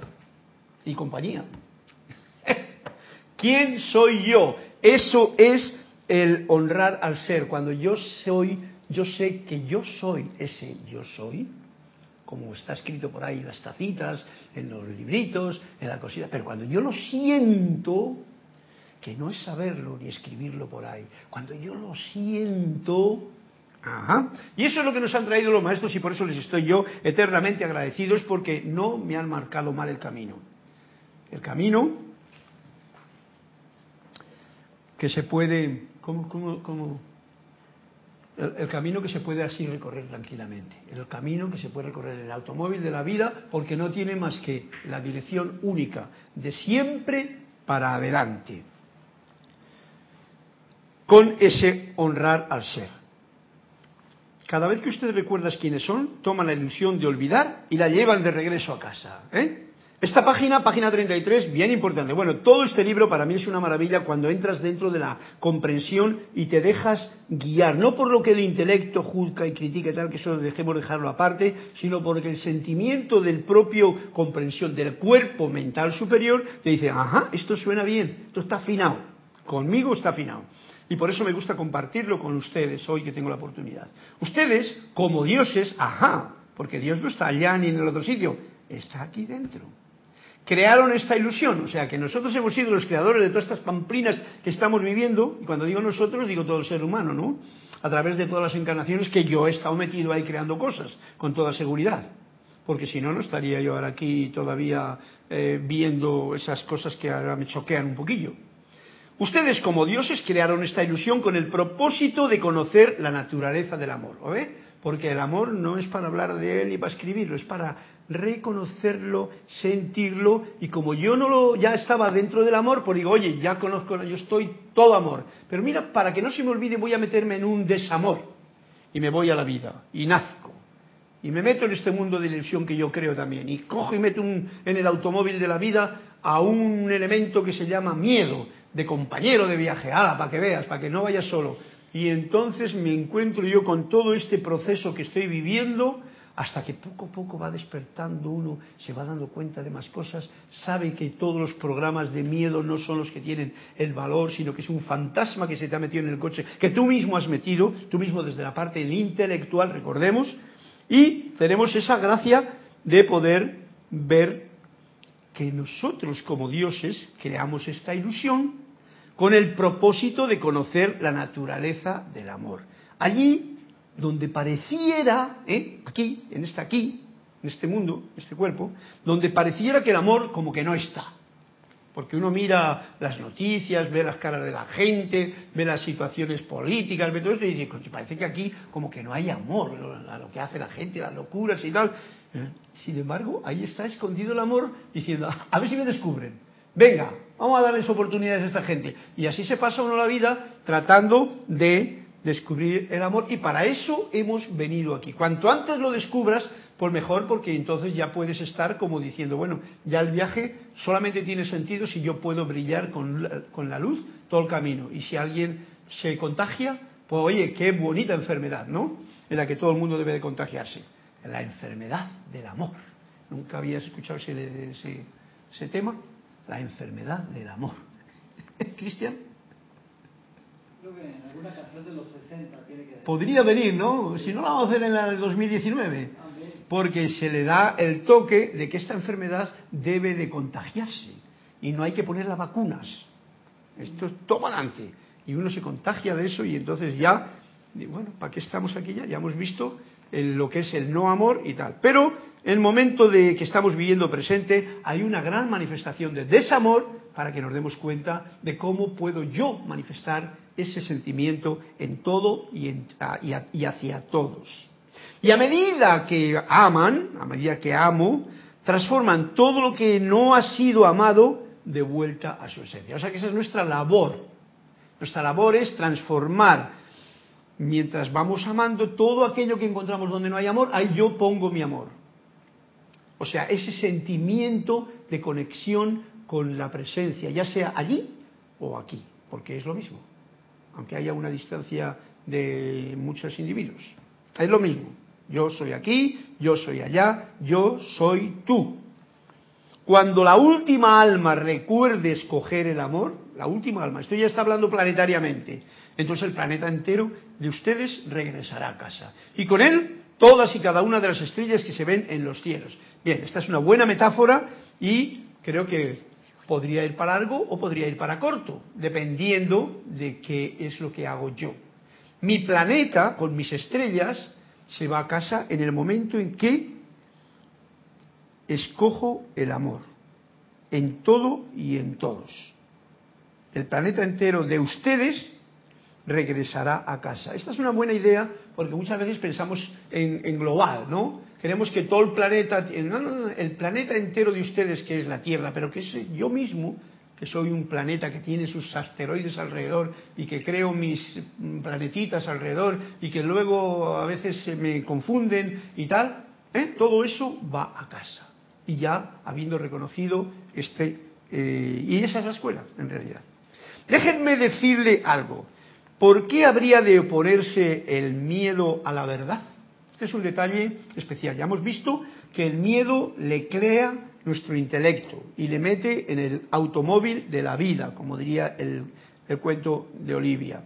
Speaker 2: y compañía. <laughs> ¿Quién soy yo? Eso es el honrar al ser. Cuando yo soy yo sé que yo soy ese yo soy, como está escrito por ahí en las tacitas, en los libritos, en la cosita, pero cuando yo lo siento, que no es saberlo ni escribirlo por ahí, cuando yo lo siento, Ajá. Y eso es lo que nos han traído los maestros y por eso les estoy yo eternamente agradecido, es porque no me han marcado mal el camino. El camino que se puede, ¿cómo, cómo, cómo? El, camino que se puede así recorrer tranquilamente, el camino que se puede recorrer en el automóvil de la vida, porque no tiene más que la dirección única, de siempre para adelante, con ese honrar al ser. Cada vez que ustedes recuerdan quiénes son, toman la ilusión de olvidar y la llevan de regreso a casa. ¿eh? Esta página, página 33, bien importante. Bueno, todo este libro para mí es una maravilla cuando entras dentro de la comprensión y te dejas guiar, no por lo que el intelecto juzga y critica y tal, que eso dejemos dejarlo aparte, sino porque el sentimiento del propio comprensión del cuerpo mental superior te dice, ajá, esto suena bien, esto está afinado, conmigo está afinado. Y por eso me gusta compartirlo con ustedes hoy que tengo la oportunidad. Ustedes, como dioses, ajá, porque Dios no está allá ni en el otro sitio, está aquí dentro crearon esta ilusión. O sea, que nosotros hemos sido los creadores de todas estas pamplinas que estamos viviendo, y cuando digo nosotros, digo todo el ser humano, ¿no? A través de todas las encarnaciones que yo he estado metido ahí creando cosas, con toda seguridad. Porque si no, no estaría yo ahora aquí todavía eh, viendo esas cosas que ahora me choquean un poquillo. Ustedes, como dioses, crearon esta ilusión con el propósito de conocer la naturaleza del amor. ¿Ve? Porque el amor no es para hablar de él ni para escribirlo, es para reconocerlo, sentirlo, y como yo no lo, ya estaba dentro del amor, pues digo, oye, ya conozco, yo estoy todo amor. Pero mira, para que no se me olvide, voy a meterme en un desamor, y me voy a la vida, y nazco, y me meto en este mundo de ilusión que yo creo también, y cojo y meto en el automóvil de la vida a un elemento que se llama miedo, de compañero de viaje, ala, para que veas, para que no vayas solo. Y entonces me encuentro yo con todo este proceso que estoy viviendo, hasta que poco a poco va despertando uno, se va dando cuenta de más cosas, sabe que todos los programas de miedo no son los que tienen el valor, sino que es un fantasma que se te ha metido en el coche, que tú mismo has metido, tú mismo desde la parte intelectual, recordemos, y tenemos esa gracia de poder ver que nosotros como dioses creamos esta ilusión con el propósito de conocer la naturaleza del amor. Allí donde pareciera, ¿eh? aquí, en este aquí, en este mundo, en este cuerpo, donde pareciera que el amor como que no está. Porque uno mira las noticias, ve las caras de la gente, ve las situaciones políticas, ve todo esto y dice, parece que aquí como que no hay amor lo que hace la gente, las locuras y tal. ¿Eh? Sin embargo, ahí está escondido el amor diciendo, a ver si me descubren. Venga, vamos a darles oportunidades a esta gente. Y así se pasa uno la vida tratando de descubrir el amor y para eso hemos venido aquí. Cuanto antes lo descubras, pues mejor porque entonces ya puedes estar como diciendo, bueno, ya el viaje solamente tiene sentido si yo puedo brillar con la, con la luz todo el camino. Y si alguien se contagia, pues oye, qué bonita enfermedad, ¿no? En la que todo el mundo debe de contagiarse. La enfermedad del amor. ¿Nunca habías escuchado ese, ese, ese tema? La enfermedad del amor. Cristian. Podría venir, ¿no? Si no la vamos a hacer en la del 2019. Porque se le da el toque de que esta enfermedad debe de contagiarse. Y no hay que poner las vacunas. Esto es todo adelante. Y uno se contagia de eso y entonces ya, bueno, ¿para qué estamos aquí ya? Ya hemos visto lo que es el no amor y tal. Pero en el momento de que estamos viviendo presente hay una gran manifestación de desamor para que nos demos cuenta de cómo puedo yo manifestar ese sentimiento en todo y, y, hacia todos. Y a medida que aman, a medida que amo, transforman todo lo que no ha sido amado de vuelta a su esencia. O sea que esa es nuestra labor. Nuestra labor es transformar, mientras vamos amando todo aquello que encontramos donde no hay amor, ahí yo pongo mi amor. O sea, ese sentimiento de conexión con la presencia, ya sea allí o aquí, porque es lo mismo, aunque haya una distancia de muchos individuos. Es lo mismo. Yo soy aquí, yo soy allá, yo soy tú. Cuando la última alma recuerde escoger el amor, la última alma, esto ya está hablando planetariamente, entonces el planeta entero de ustedes regresará a casa. Y con él todas y cada una de las estrellas que se ven en los cielos. Bien, esta es una buena metáfora y creo que podría ir para largo o podría ir para corto, dependiendo de qué es lo que hago yo. Mi planeta, con mis estrellas, se va a casa en el momento en que escojo el amor, en todo y en todos. El planeta entero de ustedes regresará a casa. Esta es una buena idea porque muchas veces pensamos en, en global, ¿no? Queremos que todo el planeta, el planeta entero de ustedes que es la Tierra, pero que es yo mismo, que soy un planeta que tiene sus asteroides alrededor y que creo mis planetitas alrededor y que luego a veces se me confunden y tal, ¿eh? todo eso va a casa. y ya habiendo reconocido este... Eh, y esa es la escuela, en realidad. Déjenme decirle algo. ¿Por qué habría de oponerse el miedo a la verdad? Este es un detalle especial. Ya hemos visto que el miedo le crea nuestro intelecto y le mete en el automóvil de la vida, como diría el, cuento de Olivia.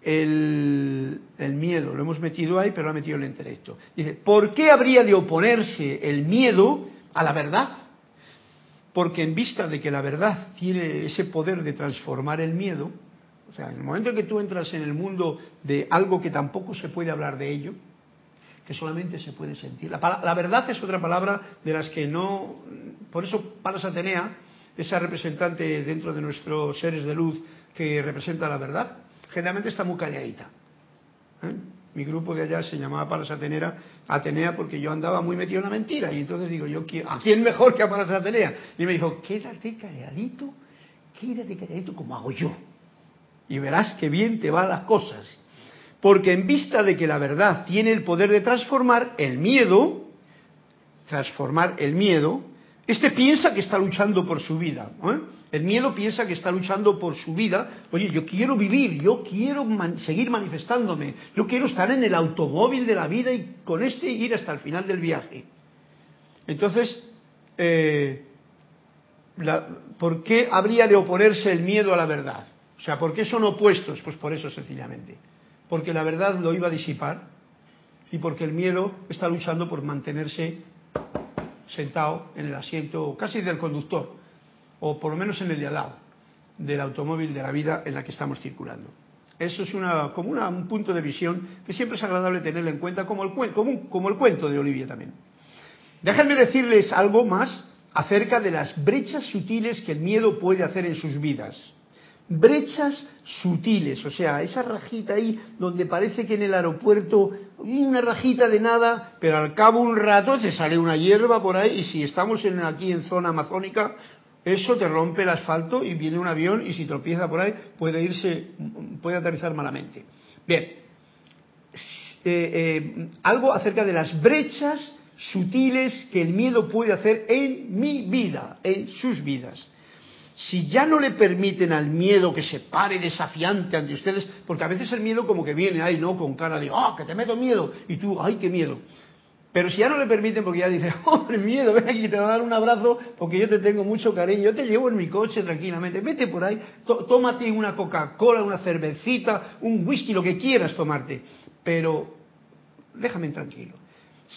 Speaker 2: El, el, miedo, lo hemos metido ahí, pero lo ha metido el intelecto. Dice, ¿por qué habría de oponerse el miedo a la verdad? Porque en vista de que la verdad tiene ese poder de transformar el miedo, o sea, en el momento en que tú entras en el mundo de algo que tampoco se puede hablar de ello, que solamente se puede sentir. La, verdad es otra palabra de las que no... Por eso Palas Atenea, esa representante dentro de nuestros seres de luz que representa la verdad, generalmente está muy calladita. ¿eh? Mi grupo de allá se llamaba Palas Atenea, Atenea porque yo andaba muy metido en la mentira. Y entonces digo, yo, ¿a quién mejor que a Palas Atenea? Y me dijo, quédate calladito, quédate calladito como hago yo. Y verás qué bien te van las cosas. Porque en vista de que la verdad tiene el poder de transformar el miedo, transformar el miedo, este piensa que está luchando por su vida. ¿eh? El miedo piensa que está luchando por su vida. Oye, yo quiero vivir, yo quiero seguir manifestándome, yo quiero estar en el automóvil de la vida y con este ir hasta el final del viaje. Entonces, eh, ¿por qué habría de oponerse el miedo a la verdad? O sea, ¿por qué son opuestos? Pues por eso sencillamente porque la verdad lo iba a disipar y porque el miedo está luchando por mantenerse sentado en el asiento casi del conductor, o por lo menos en el de al lado, del automóvil de la vida en la que estamos circulando. Eso es una, como un punto de visión que siempre es agradable tenerlo en cuenta, como el, como el cuento de Olivia también. Déjenme decirles algo más acerca de las brechas sutiles que el miedo puede hacer en sus vidas brechas sutiles, o sea, esa rajita ahí donde parece que en el aeropuerto una rajita de nada, pero al cabo un rato te sale una hierba por ahí y si estamos en, aquí en zona amazónica, eso te rompe el asfalto y viene un avión y si tropieza por ahí puede irse, puede aterrizar malamente. Bien, eh, eh, algo acerca de las brechas sutiles que el miedo puede hacer en mi vida, en sus vidas si ya no le permiten al miedo que se pare desafiante ante ustedes, porque a veces el miedo como que viene ahí, ¿no? Con cara de, ¡ah, que te meto miedo! Y tú, ¡ay, qué miedo! Pero si ya no le permiten, porque ya dice, <laughs> ¡hombre, miedo! Ven aquí, te voy a dar un abrazo porque yo te tengo mucho cariño, yo te llevo en mi coche tranquilamente, vete por ahí, tómate una Coca-Cola, una cervecita, un whisky, lo que quieras tomarte, pero déjame tranquilo.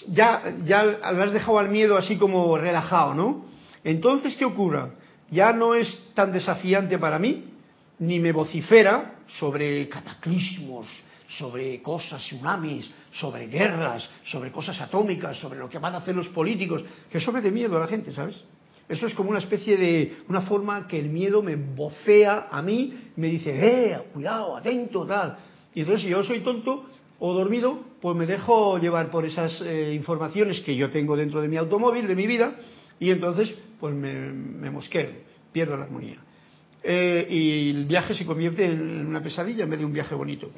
Speaker 2: Ya, ya lo has dejado al miedo así como relajado, ¿no? Entonces, ¿qué ocurre? Ya no es tan desafiante para mí, ni me vocifera sobre cataclismos, sobre cosas, tsunamis, sobre guerras, sobre cosas atómicas, sobre lo que van a hacer los políticos, que me de miedo a la gente, ¿sabes? Eso es como una especie de, una forma que el miedo me vocea a mí, me dice, eh, cuidado, atento, tal. Y entonces si yo soy tonto o dormido, pues me dejo llevar por esas eh, informaciones que yo tengo dentro de mi automóvil, de mi vida, y entonces pues me, mosqueo, pierdo la armonía. Eh, y el viaje se convierte en una pesadilla en vez de un viaje bonito.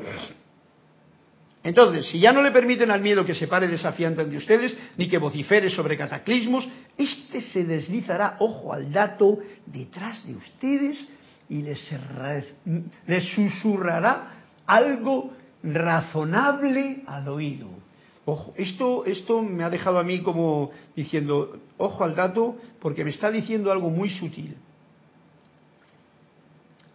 Speaker 2: Entonces, si ya no le permiten al miedo que se pare desafiante ante ustedes, ni que vocifere sobre cataclismos, este se deslizará, ojo al dato, detrás de ustedes y les susurrará algo razonable al oído. Ojo, esto, esto me ha dejado a mí como diciendo, ojo al dato, porque me está diciendo algo muy sutil.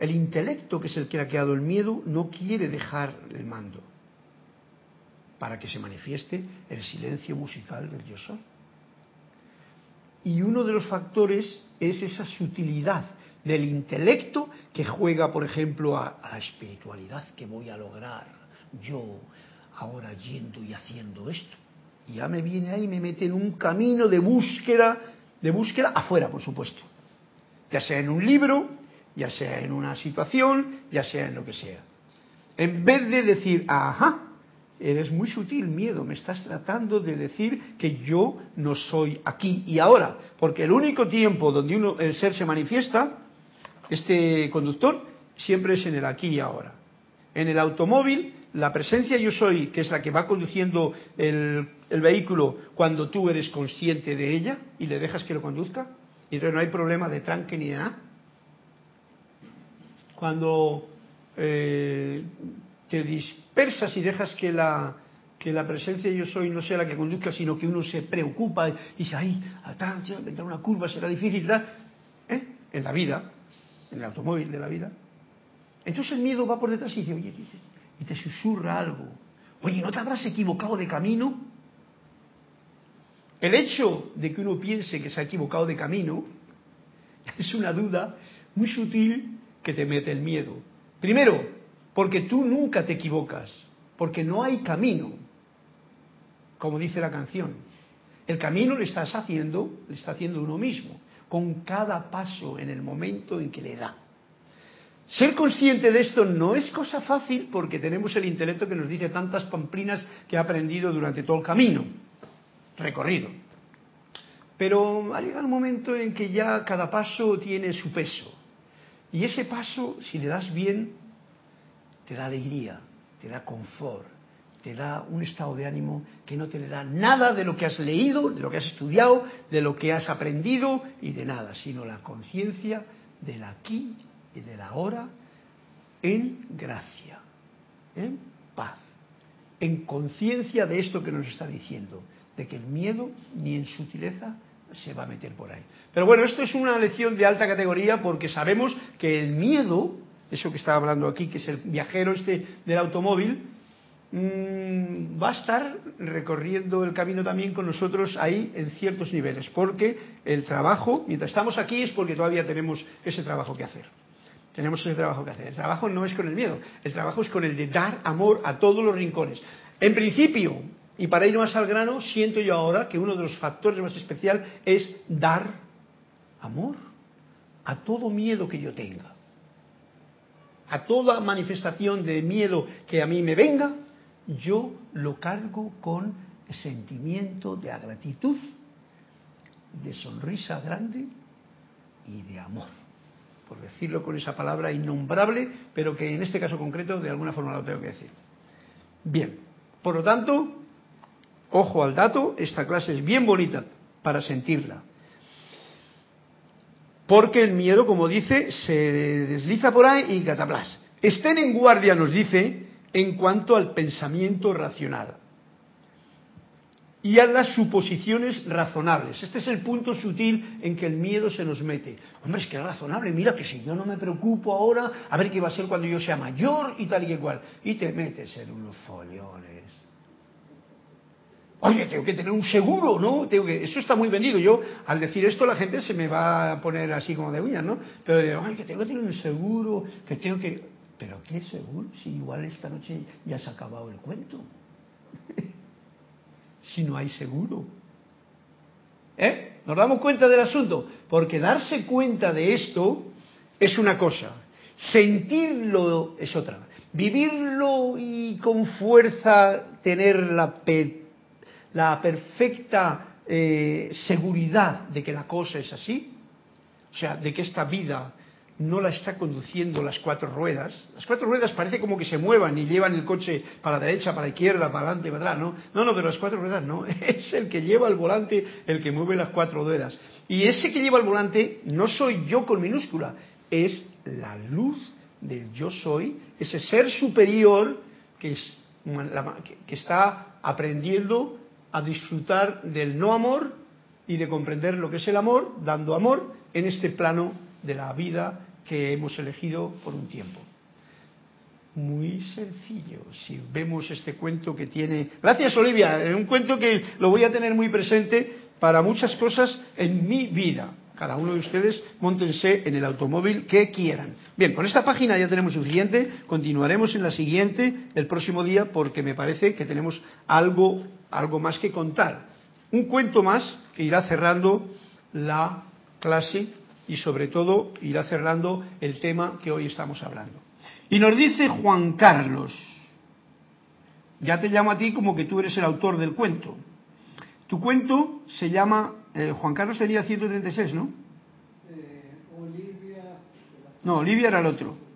Speaker 2: El intelecto, que es el que ha creado el miedo, no quiere dejar el mando para que se manifieste el silencio musical del yo soy. Y uno de los factores es esa sutilidad del intelecto que juega, por ejemplo, a, a la espiritualidad que voy a lograr yo, ahora yendo y haciendo esto. Y ya me viene ahí y me mete en un camino de búsqueda, de búsqueda afuera, por supuesto. Ya sea en un libro, ya sea en una situación, ya sea en lo que sea. En vez de decir, ajá, eres muy sutil, miedo, me estás tratando de decir que yo no soy aquí y ahora. Porque el único tiempo donde uno, el ser se manifiesta, este conductor, siempre es en el aquí y ahora. En el automóvil la presencia yo soy, que es la que va conduciendo el, vehículo cuando tú eres consciente de ella y le dejas que lo conduzca, y entonces no hay problema de tranque ni de nada. Cuando eh, te dispersas y dejas que la, que la presencia yo soy no sea la que conduzca, sino que uno se preocupa y dice, ay, vendrá una curva, será difícil, ¿eh? en la vida, en el automóvil de la vida. Entonces el miedo va por detrás y dice, oye, y te susurra algo. Oye, ¿no te habrás equivocado de camino? El hecho de que uno piense que se ha equivocado de camino <laughs> es una duda muy sutil que te mete el miedo. Primero, porque tú nunca te equivocas, porque no hay camino, como dice la canción. El camino le estás haciendo, le está haciendo uno mismo, con cada paso en el momento en que le da. Ser consciente de esto no es cosa fácil porque tenemos el intelecto que nos dice tantas pamplinas que ha aprendido durante todo el camino recorrido. Pero ha llegado el momento en que ya cada paso tiene su peso. Y ese paso, si le das bien, te da alegría, te da confort, te da un estado de ánimo que no te le da nada de lo que has leído, de lo que has estudiado, de lo que has aprendido y de nada, sino la conciencia del aquí y del ahora en gracia, en paz, en conciencia de esto que nos está diciendo, de que el miedo ni en sutileza se va a meter por ahí. Pero bueno, esto es una lección de alta categoría porque sabemos que el miedo, eso que estaba hablando aquí, que es el viajero este del automóvil, mmm, va a estar recorriendo el camino también con nosotros ahí en ciertos niveles, porque el trabajo, mientras estamos aquí, es porque todavía tenemos ese trabajo que hacer. Tenemos ese trabajo que hacer. El trabajo no es con el miedo, el trabajo es con el de dar amor a todos los rincones. En principio, y para ir más al grano, siento yo ahora que uno de los factores más especial es dar amor a todo miedo que yo tenga. A toda manifestación de miedo que a mí me venga, yo lo cargo con sentimiento de gratitud, de sonrisa grande y de amor por decirlo con esa palabra innombrable, pero que en este caso concreto de alguna forma lo tengo que decir. Bien, por lo tanto, ojo al dato, esta clase es bien bonita para sentirla. Porque el miedo, como dice, se desliza por ahí y cataplas. Estén en guardia, nos dice, en cuanto al pensamiento racional y a las suposiciones razonables. Este es el punto sutil en que el miedo se nos mete. Hombre, es que es razonable, mira que si yo no me preocupo ahora, a ver qué va a ser cuando yo sea mayor y tal y igual. Y te metes en unos follones. Oye, tengo que tener un seguro, ¿no? Tengo que... Eso está muy vendido. Yo, al decir esto, la gente se me va a poner así como de uñas, ¿no? Pero digo, ay, que tengo que tener un seguro, que tengo que... ¿Pero qué seguro? Si igual esta noche ya se ha acabado el cuento si no hay seguro? ¿Eh? ¿Nos damos cuenta del asunto? Porque darse cuenta de esto es una cosa, sentirlo es otra. Vivirlo y con fuerza tener la, la perfecta eh, seguridad de que la cosa es así, o sea, de que esta vida no la está conduciendo las cuatro ruedas. Las cuatro ruedas parece como que se muevan y llevan el coche para la derecha, para la izquierda, para adelante, para atrás, ¿no? No, no, pero las cuatro ruedas no. <laughs> Es el que lleva el volante el que mueve las cuatro ruedas. Y ese que lleva el volante no soy yo con minúscula, es la luz del yo soy, ese ser superior que, es, que está aprendiendo a disfrutar del no amor y de comprender lo que es el amor, dando amor en este plano de la vida que hemos elegido por un tiempo. Muy sencillo, si vemos este cuento que tiene... Gracias Olivia, un cuento que lo voy a tener muy presente para muchas cosas en mi vida. Cada uno de ustedes montense en el automóvil que quieran. Bien, con esta página ya tenemos suficiente. Continuaremos en la siguiente el próximo día porque me parece que tenemos algo, algo más que contar. Un cuento más que irá cerrando la clase y sobre todo irá cerrando el tema que hoy estamos hablando. Y nos dice Juan Carlos, ya te llamo a ti como que tú eres el autor del cuento. Tu cuento se llama, eh, Juan Carlos tenía 136, ¿no? Eh, Olivia. No, Olivia era el otro.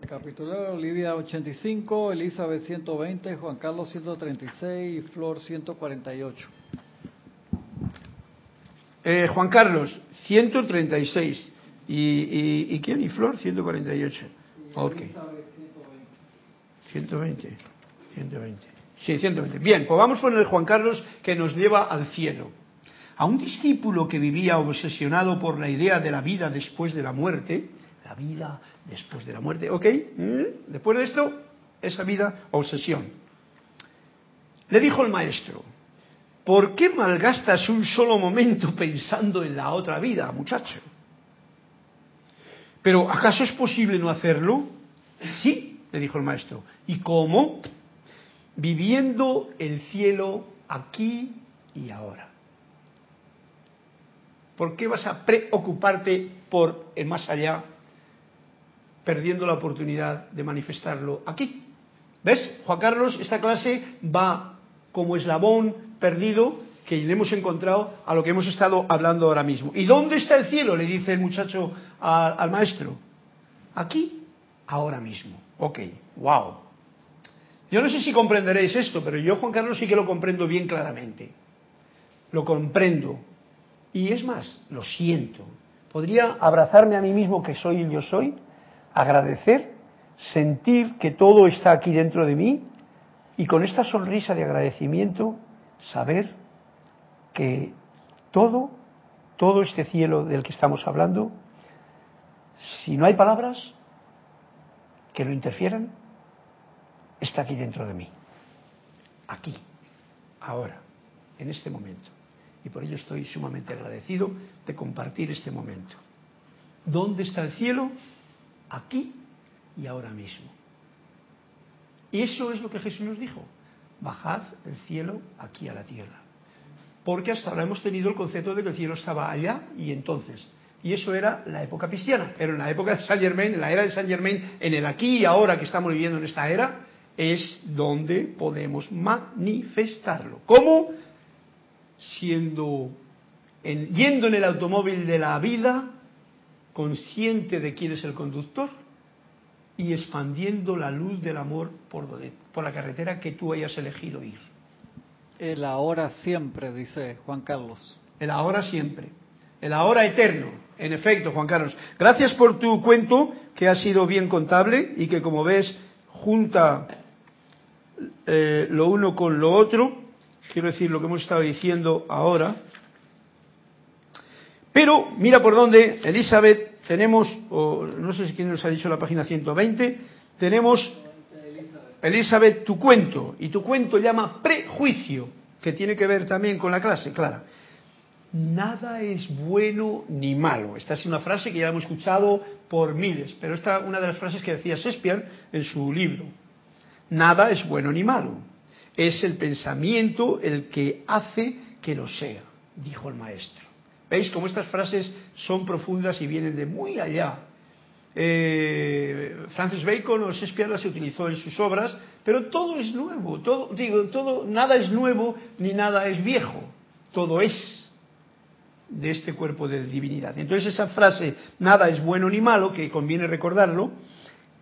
Speaker 3: Recapitulado, Olivia 85, Elizabeth 120, Juan Carlos 136 y Flor 148.
Speaker 2: Eh, Juan Carlos, 136. ¿Y, y, quién? ¿Y Flor? 148. Ok. 120. 120. Sí, 120. Bien, pues vamos con el Juan Carlos que nos lleva al cielo. A un discípulo que vivía obsesionado por la idea de la vida después de la muerte, la vida después de la muerte, ¿ok? ¿Mm? Después de esto, esa vida, obsesión. Le dijo el maestro, ¿por qué malgastas un solo momento pensando en la otra vida, muchacho? Pero ¿acaso es posible no hacerlo? Sí, le dijo el maestro. ¿Y cómo? Viviendo el cielo aquí y ahora. ¿Por qué vas a preocuparte por el más allá, perdiendo la oportunidad de manifestarlo aquí? ¿Ves? Juan Carlos, esta clase va como eslabón perdido que le hemos encontrado a lo que hemos estado hablando ahora mismo. ¿Y dónde está el cielo? Le dice el muchacho al, maestro. Aquí, ahora mismo. Ok, wow. Yo no sé si comprenderéis esto, pero yo, Juan Carlos, sí que lo comprendo bien claramente. Lo comprendo. Y es más, lo siento. Podría abrazarme a mí mismo que soy el yo soy, agradecer, sentir que todo está aquí dentro de mí y con esta sonrisa de agradecimiento saber que todo, todo este cielo del que estamos hablando, si no hay palabras que lo interfieran, está aquí dentro de mí. Aquí, ahora, en este momento. Y por ello estoy sumamente agradecido de compartir este momento. ¿Dónde está el cielo? Aquí y ahora mismo. Y eso es lo que Jesús nos dijo. Bajad el cielo aquí a la tierra. Porque hasta ahora hemos tenido el concepto de que el cielo estaba allá y entonces. Y eso era la época cristiana. Pero en la época de Saint Germain, en la era de Saint Germain, en el aquí y ahora que estamos viviendo en esta era, es donde podemos manifestarlo. ¿Cómo? Siendo, en, yendo en el automóvil de la vida, consciente de quién es el conductor y expandiendo la luz del amor por, por la carretera que tú hayas elegido ir.
Speaker 3: El ahora siempre, dice Juan Carlos.
Speaker 2: El ahora siempre. El ahora eterno. En efecto, Juan Carlos. Gracias por tu cuento, que ha sido bien contable y que, como ves, junta eh, lo uno con lo otro, quiero decir lo que hemos estado diciendo ahora. Pero mira por dónde, Elizabeth, tenemos, no sé si quién nos ha dicho la página 120, tenemos, Elizabeth, tu cuento, y tu cuento llama prejuicio, que tiene que ver también con la clase, claro. Nada es bueno ni malo. Esta es una frase que ya hemos escuchado por miles, pero esta es una de las frases que decía Shakespeare en su libro. Nada es bueno ni malo. Es el pensamiento el que hace que lo sea, dijo el maestro. ¿Veis cómo estas frases son profundas y vienen de muy allá? Eh, Francis Bacon o Shakespeare las utilizó en sus obras, pero todo es nuevo, todo, digo, todo, nada es nuevo ni nada es viejo, todo es de este cuerpo de divinidad. Entonces esa frase, nada es bueno ni malo, que conviene recordarlo,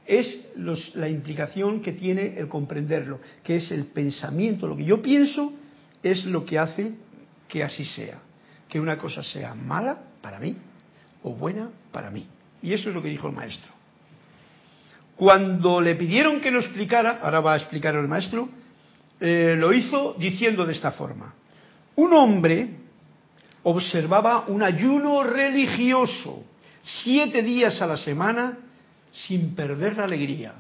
Speaker 2: es la implicación que tiene el comprenderlo, que es el pensamiento, lo que yo pienso es lo que hace que así sea, que una cosa sea mala para mí o buena para mí. Y eso es lo que dijo el maestro. Cuando le pidieron que lo explicara, ahora va a explicar el maestro, eh, lo hizo diciendo de esta forma. Un hombre observaba un ayuno religioso siete días a la semana sin perder la alegría.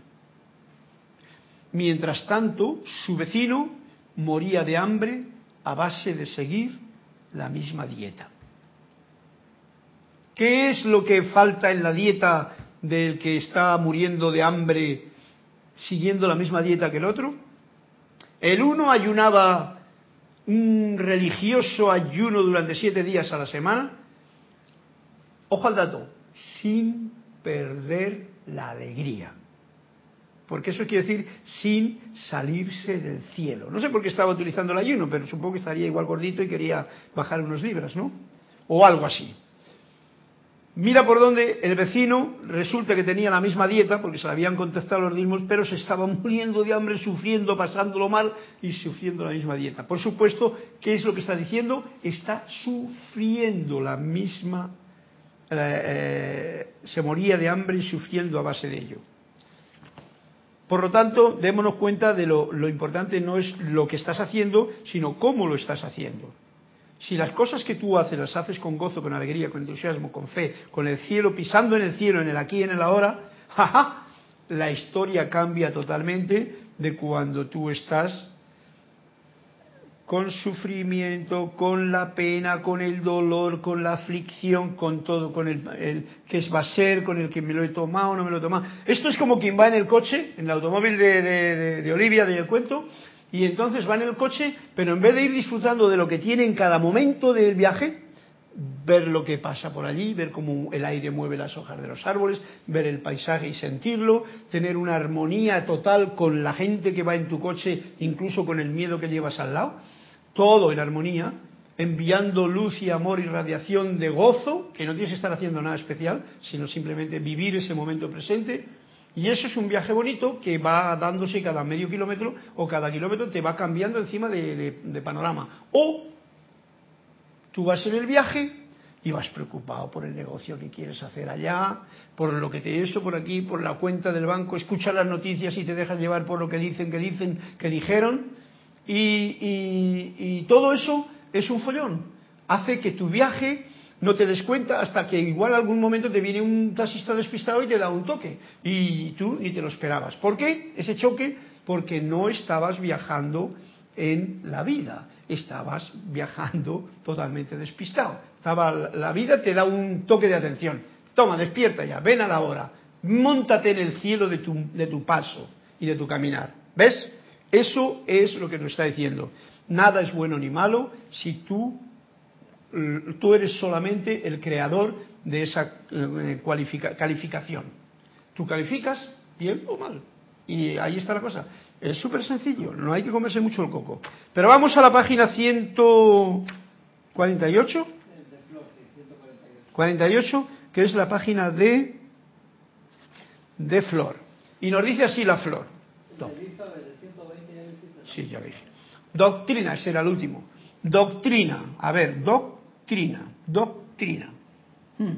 Speaker 2: Mientras tanto, su vecino moría de hambre a base de seguir la misma dieta. ¿Qué es lo que falta en la dieta del que está muriendo de hambre siguiendo la misma dieta que el otro? El uno ayunaba un religioso ayuno durante siete días a la semana. Ojo al dato, sin perder la alegría. Porque eso quiere decir sin salirse del cielo. No sé por qué estaba utilizando el ayuno, pero supongo que estaría igual gordito y quería bajar unos libras, ¿no? O algo así. Mira por dónde el vecino resulta que tenía la misma dieta, porque se la habían contestado los mismos, pero se estaba muriendo de hambre, sufriendo, pasándolo mal y sufriendo la misma dieta. Por supuesto, ¿qué es lo que está diciendo? Está sufriendo la misma, eh, eh, se moría de hambre y sufriendo a base de ello. Por lo tanto, démonos cuenta de lo, importante no es lo que estás haciendo, sino cómo lo estás haciendo. Si las cosas que tú haces las haces con gozo, con alegría, con entusiasmo, con fe, con el cielo, pisando en el cielo, en el aquí en el ahora, <laughs> jaja, la historia cambia totalmente de cuando tú estás con sufrimiento, con la pena, con el dolor, con la aflicción, con todo, con el, que es va a ser, con el que me lo he tomado no me lo he tomado. Esto es como quien va en el coche, en el automóvil de, de, de Olivia del cuento, y entonces va en el coche, pero en vez de ir disfrutando de lo que tiene en cada momento del viaje, ver lo que pasa por allí, ver cómo el aire mueve las hojas de los árboles, ver el paisaje y sentirlo, tener una armonía total con la gente que va en tu coche, incluso con el miedo que llevas al lado, todo en armonía, enviando luz y amor y radiación de gozo, que no tienes que estar haciendo nada especial, sino simplemente vivir ese momento presente, y eso es un viaje bonito que va dándose cada medio kilómetro o cada kilómetro te va cambiando encima de, panorama. O tú vas en el viaje y vas preocupado por el negocio que quieres hacer allá, por lo que te eso por aquí, por la cuenta del banco, escuchas las noticias y te dejas llevar por lo que dicen, que dicen, que dijeron, y, todo eso es un follón. Hace que tu viaje no te des cuenta hasta que igual algún momento te viene un taxista despistado y te da un toque y tú ni te lo esperabas. ¿Por qué ese choque? Porque no estabas viajando en la vida, estabas viajando totalmente despistado. Estaba, la vida te da un toque de atención. Toma, despierta ya, ven a la hora, montate en el cielo de tu, de tu paso y de tu caminar. ¿Ves? Eso es lo que nos está diciendo. Nada es bueno ni malo si tú tú eres solamente el creador de esa eh, calificación. Tú calificas bien o mal. Y ahí está la cosa. Es súper sencillo, no hay que comerse mucho el coco. Pero vamos a la página 148. 48, que es la página de, de Flor. Y nos dice así la Flor. Sí, ya dije. Doctrina, ese era el último. Doctrina. A ver, doc doctrina, doctrina. Hmm.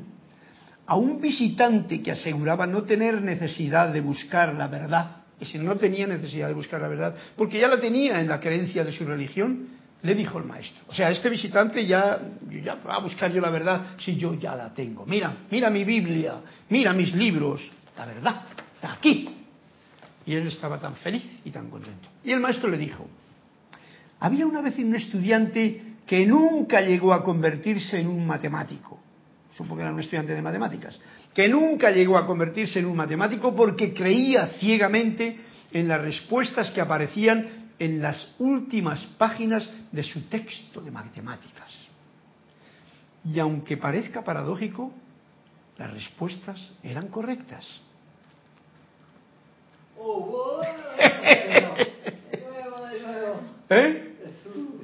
Speaker 2: A un visitante que aseguraba no tener necesidad de buscar la verdad, y si no tenía necesidad de buscar la verdad, porque ya la tenía en la creencia de su religión, le dijo el maestro. O sea, este visitante ya, ya va a buscar yo la verdad si yo ya la tengo. Mira, mira mi Biblia, mira mis libros, la verdad está aquí. Y él estaba tan feliz y tan contento. Y el maestro le dijo, había una vez un estudiante que nunca llegó a convertirse en un matemático, supongo que era un estudiante de matemáticas, que nunca llegó a convertirse en un matemático porque creía ciegamente en las respuestas que aparecían en las últimas páginas de su texto de matemáticas. Y aunque parezca paradójico, las respuestas eran correctas. <laughs> ¿Eh?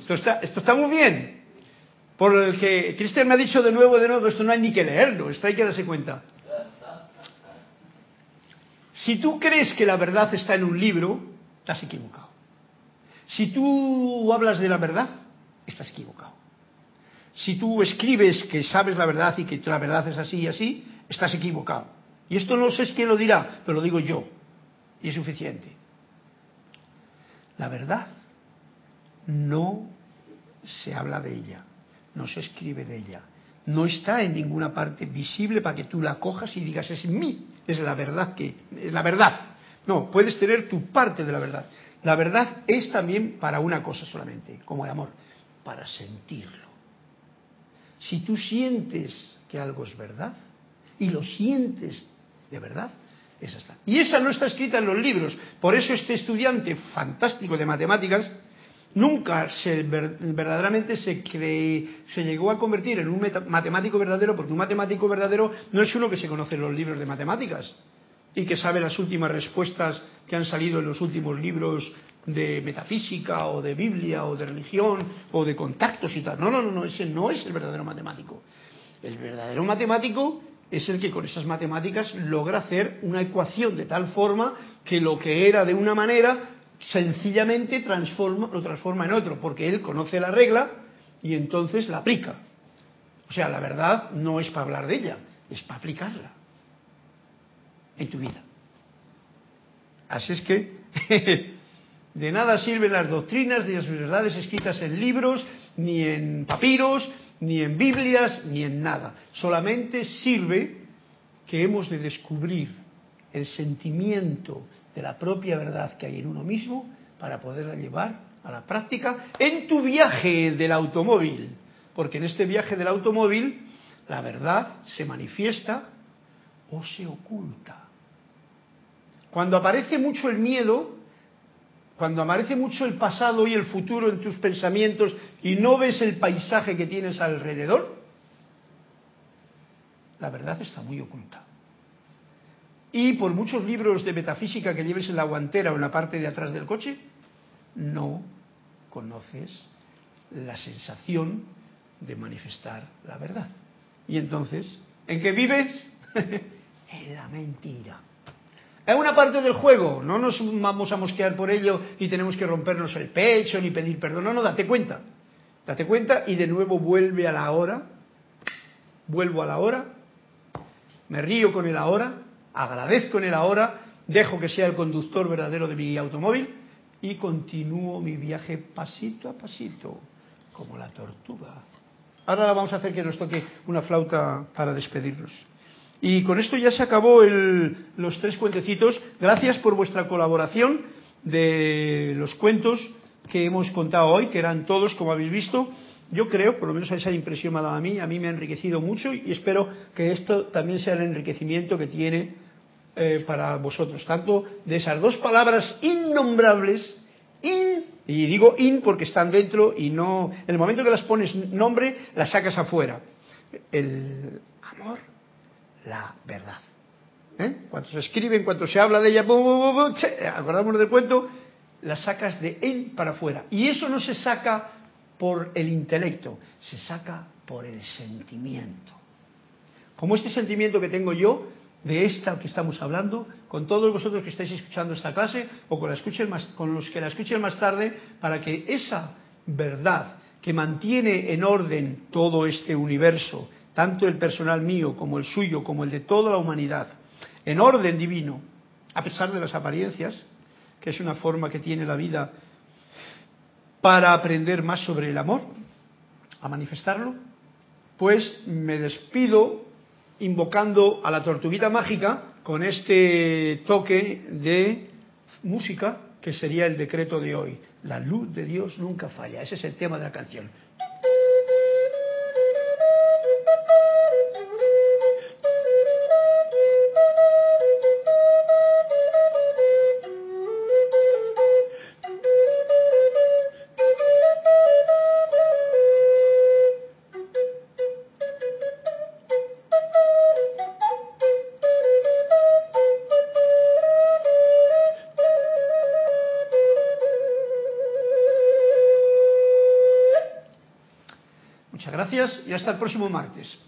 Speaker 2: Esto está, muy bien. Por el que Cristian me ha dicho de nuevo, de nuevo, esto no hay ni que leerlo, esto hay que darse cuenta. Si tú crees que la verdad está en un libro, estás equivocado. Si tú hablas de la verdad, estás equivocado. Si tú escribes que sabes la verdad y que la verdad es así y así, estás equivocado. Y esto no sé quién lo dirá, pero lo digo yo. Y es suficiente. La verdad no se habla de ella, no se escribe de ella, no está en ninguna parte visible para que tú la cojas y digas es mí, es la verdad que es la verdad. No, puedes tener tu parte de la verdad. La verdad es también para una cosa solamente, como el amor, para sentirlo. Si tú sientes que algo es verdad y lo sientes de verdad, esa está. Y esa no está escrita en los libros. Por eso este estudiante fantástico de matemáticas nunca se, verdaderamente se, se llegó a convertir en un matemático verdadero, porque un matemático verdadero no es uno que se conoce en los libros de matemáticas y que sabe las últimas respuestas que han salido en los últimos libros de metafísica o de Biblia o de religión o de contactos y tal. No, no, no, no ese no es el verdadero matemático. El verdadero matemático es el que con esas matemáticas logra hacer una ecuación de tal forma que lo que era de una manera sencillamente transforma, lo transforma en otro, porque él conoce la regla y entonces la aplica. O sea, la verdad no es para hablar de ella, es para aplicarla en tu vida. Así es que <laughs> de nada sirven las doctrinas ni las verdades escritas en libros, ni en papiros, ni en Biblias, ni en nada. Solamente sirve que hemos de descubrir el sentimiento de la propia verdad que hay en uno mismo para poderla llevar a la práctica en tu viaje del automóvil. Porque en este viaje del automóvil la verdad se manifiesta o se oculta. Cuando aparece mucho el miedo, cuando aparece mucho el pasado y el futuro en tus pensamientos y no ves el paisaje que tienes alrededor, la verdad está muy oculta. Y por muchos libros de metafísica que lleves en la guantera o en la parte de atrás del coche, no conoces la sensación de manifestar la verdad. Y entonces, ¿en qué vives? <laughs> en la mentira. Es una parte del juego, no nos vamos a mosquear por ello y tenemos que rompernos el pecho ni pedir perdón, no, no, date cuenta, date cuenta y de nuevo vuelve a la hora, vuelvo a la hora, me río con el ahora, agradezco en el ahora, dejo que sea el conductor verdadero de mi automóvil y continúo mi viaje pasito a pasito, como la tortuga. Ahora vamos a hacer que nos toque una flauta para despedirnos. Y con esto ya se acabó los tres cuentecitos. Gracias por vuestra colaboración de los cuentos que hemos contado hoy, que eran todos, como habéis visto. Yo creo, por lo menos esa impresión me ha dado a mí, a mí me ha enriquecido mucho y espero que esto también sea el enriquecimiento que tiene eh, para vosotros. Tanto de esas dos palabras innombrables, in, y digo in porque están dentro y no, en el momento que las pones nombre, las sacas afuera. El amor la verdad. ¿Eh? Cuando se escribe, en cuanto se habla de ella, acordámonos del cuento, la sacas de él para afuera. Y eso no se saca por el intelecto, se saca por el sentimiento. Como este sentimiento que tengo yo de esta que estamos hablando, con todos vosotros que estáis escuchando esta clase o con, la escuchen más, con los que la escuchen más tarde, para que esa verdad que mantiene en orden todo este universo, tanto el personal mío como el suyo, como el de toda la humanidad, en orden divino, a pesar de las apariencias, que es una forma que tiene la vida para aprender más sobre el amor, a manifestarlo, pues me despido invocando a la tortuguita mágica con este toque de música que sería el decreto de hoy. La luz de Dios nunca falla. Ese es el tema de la canción. Y hasta el próximo martes.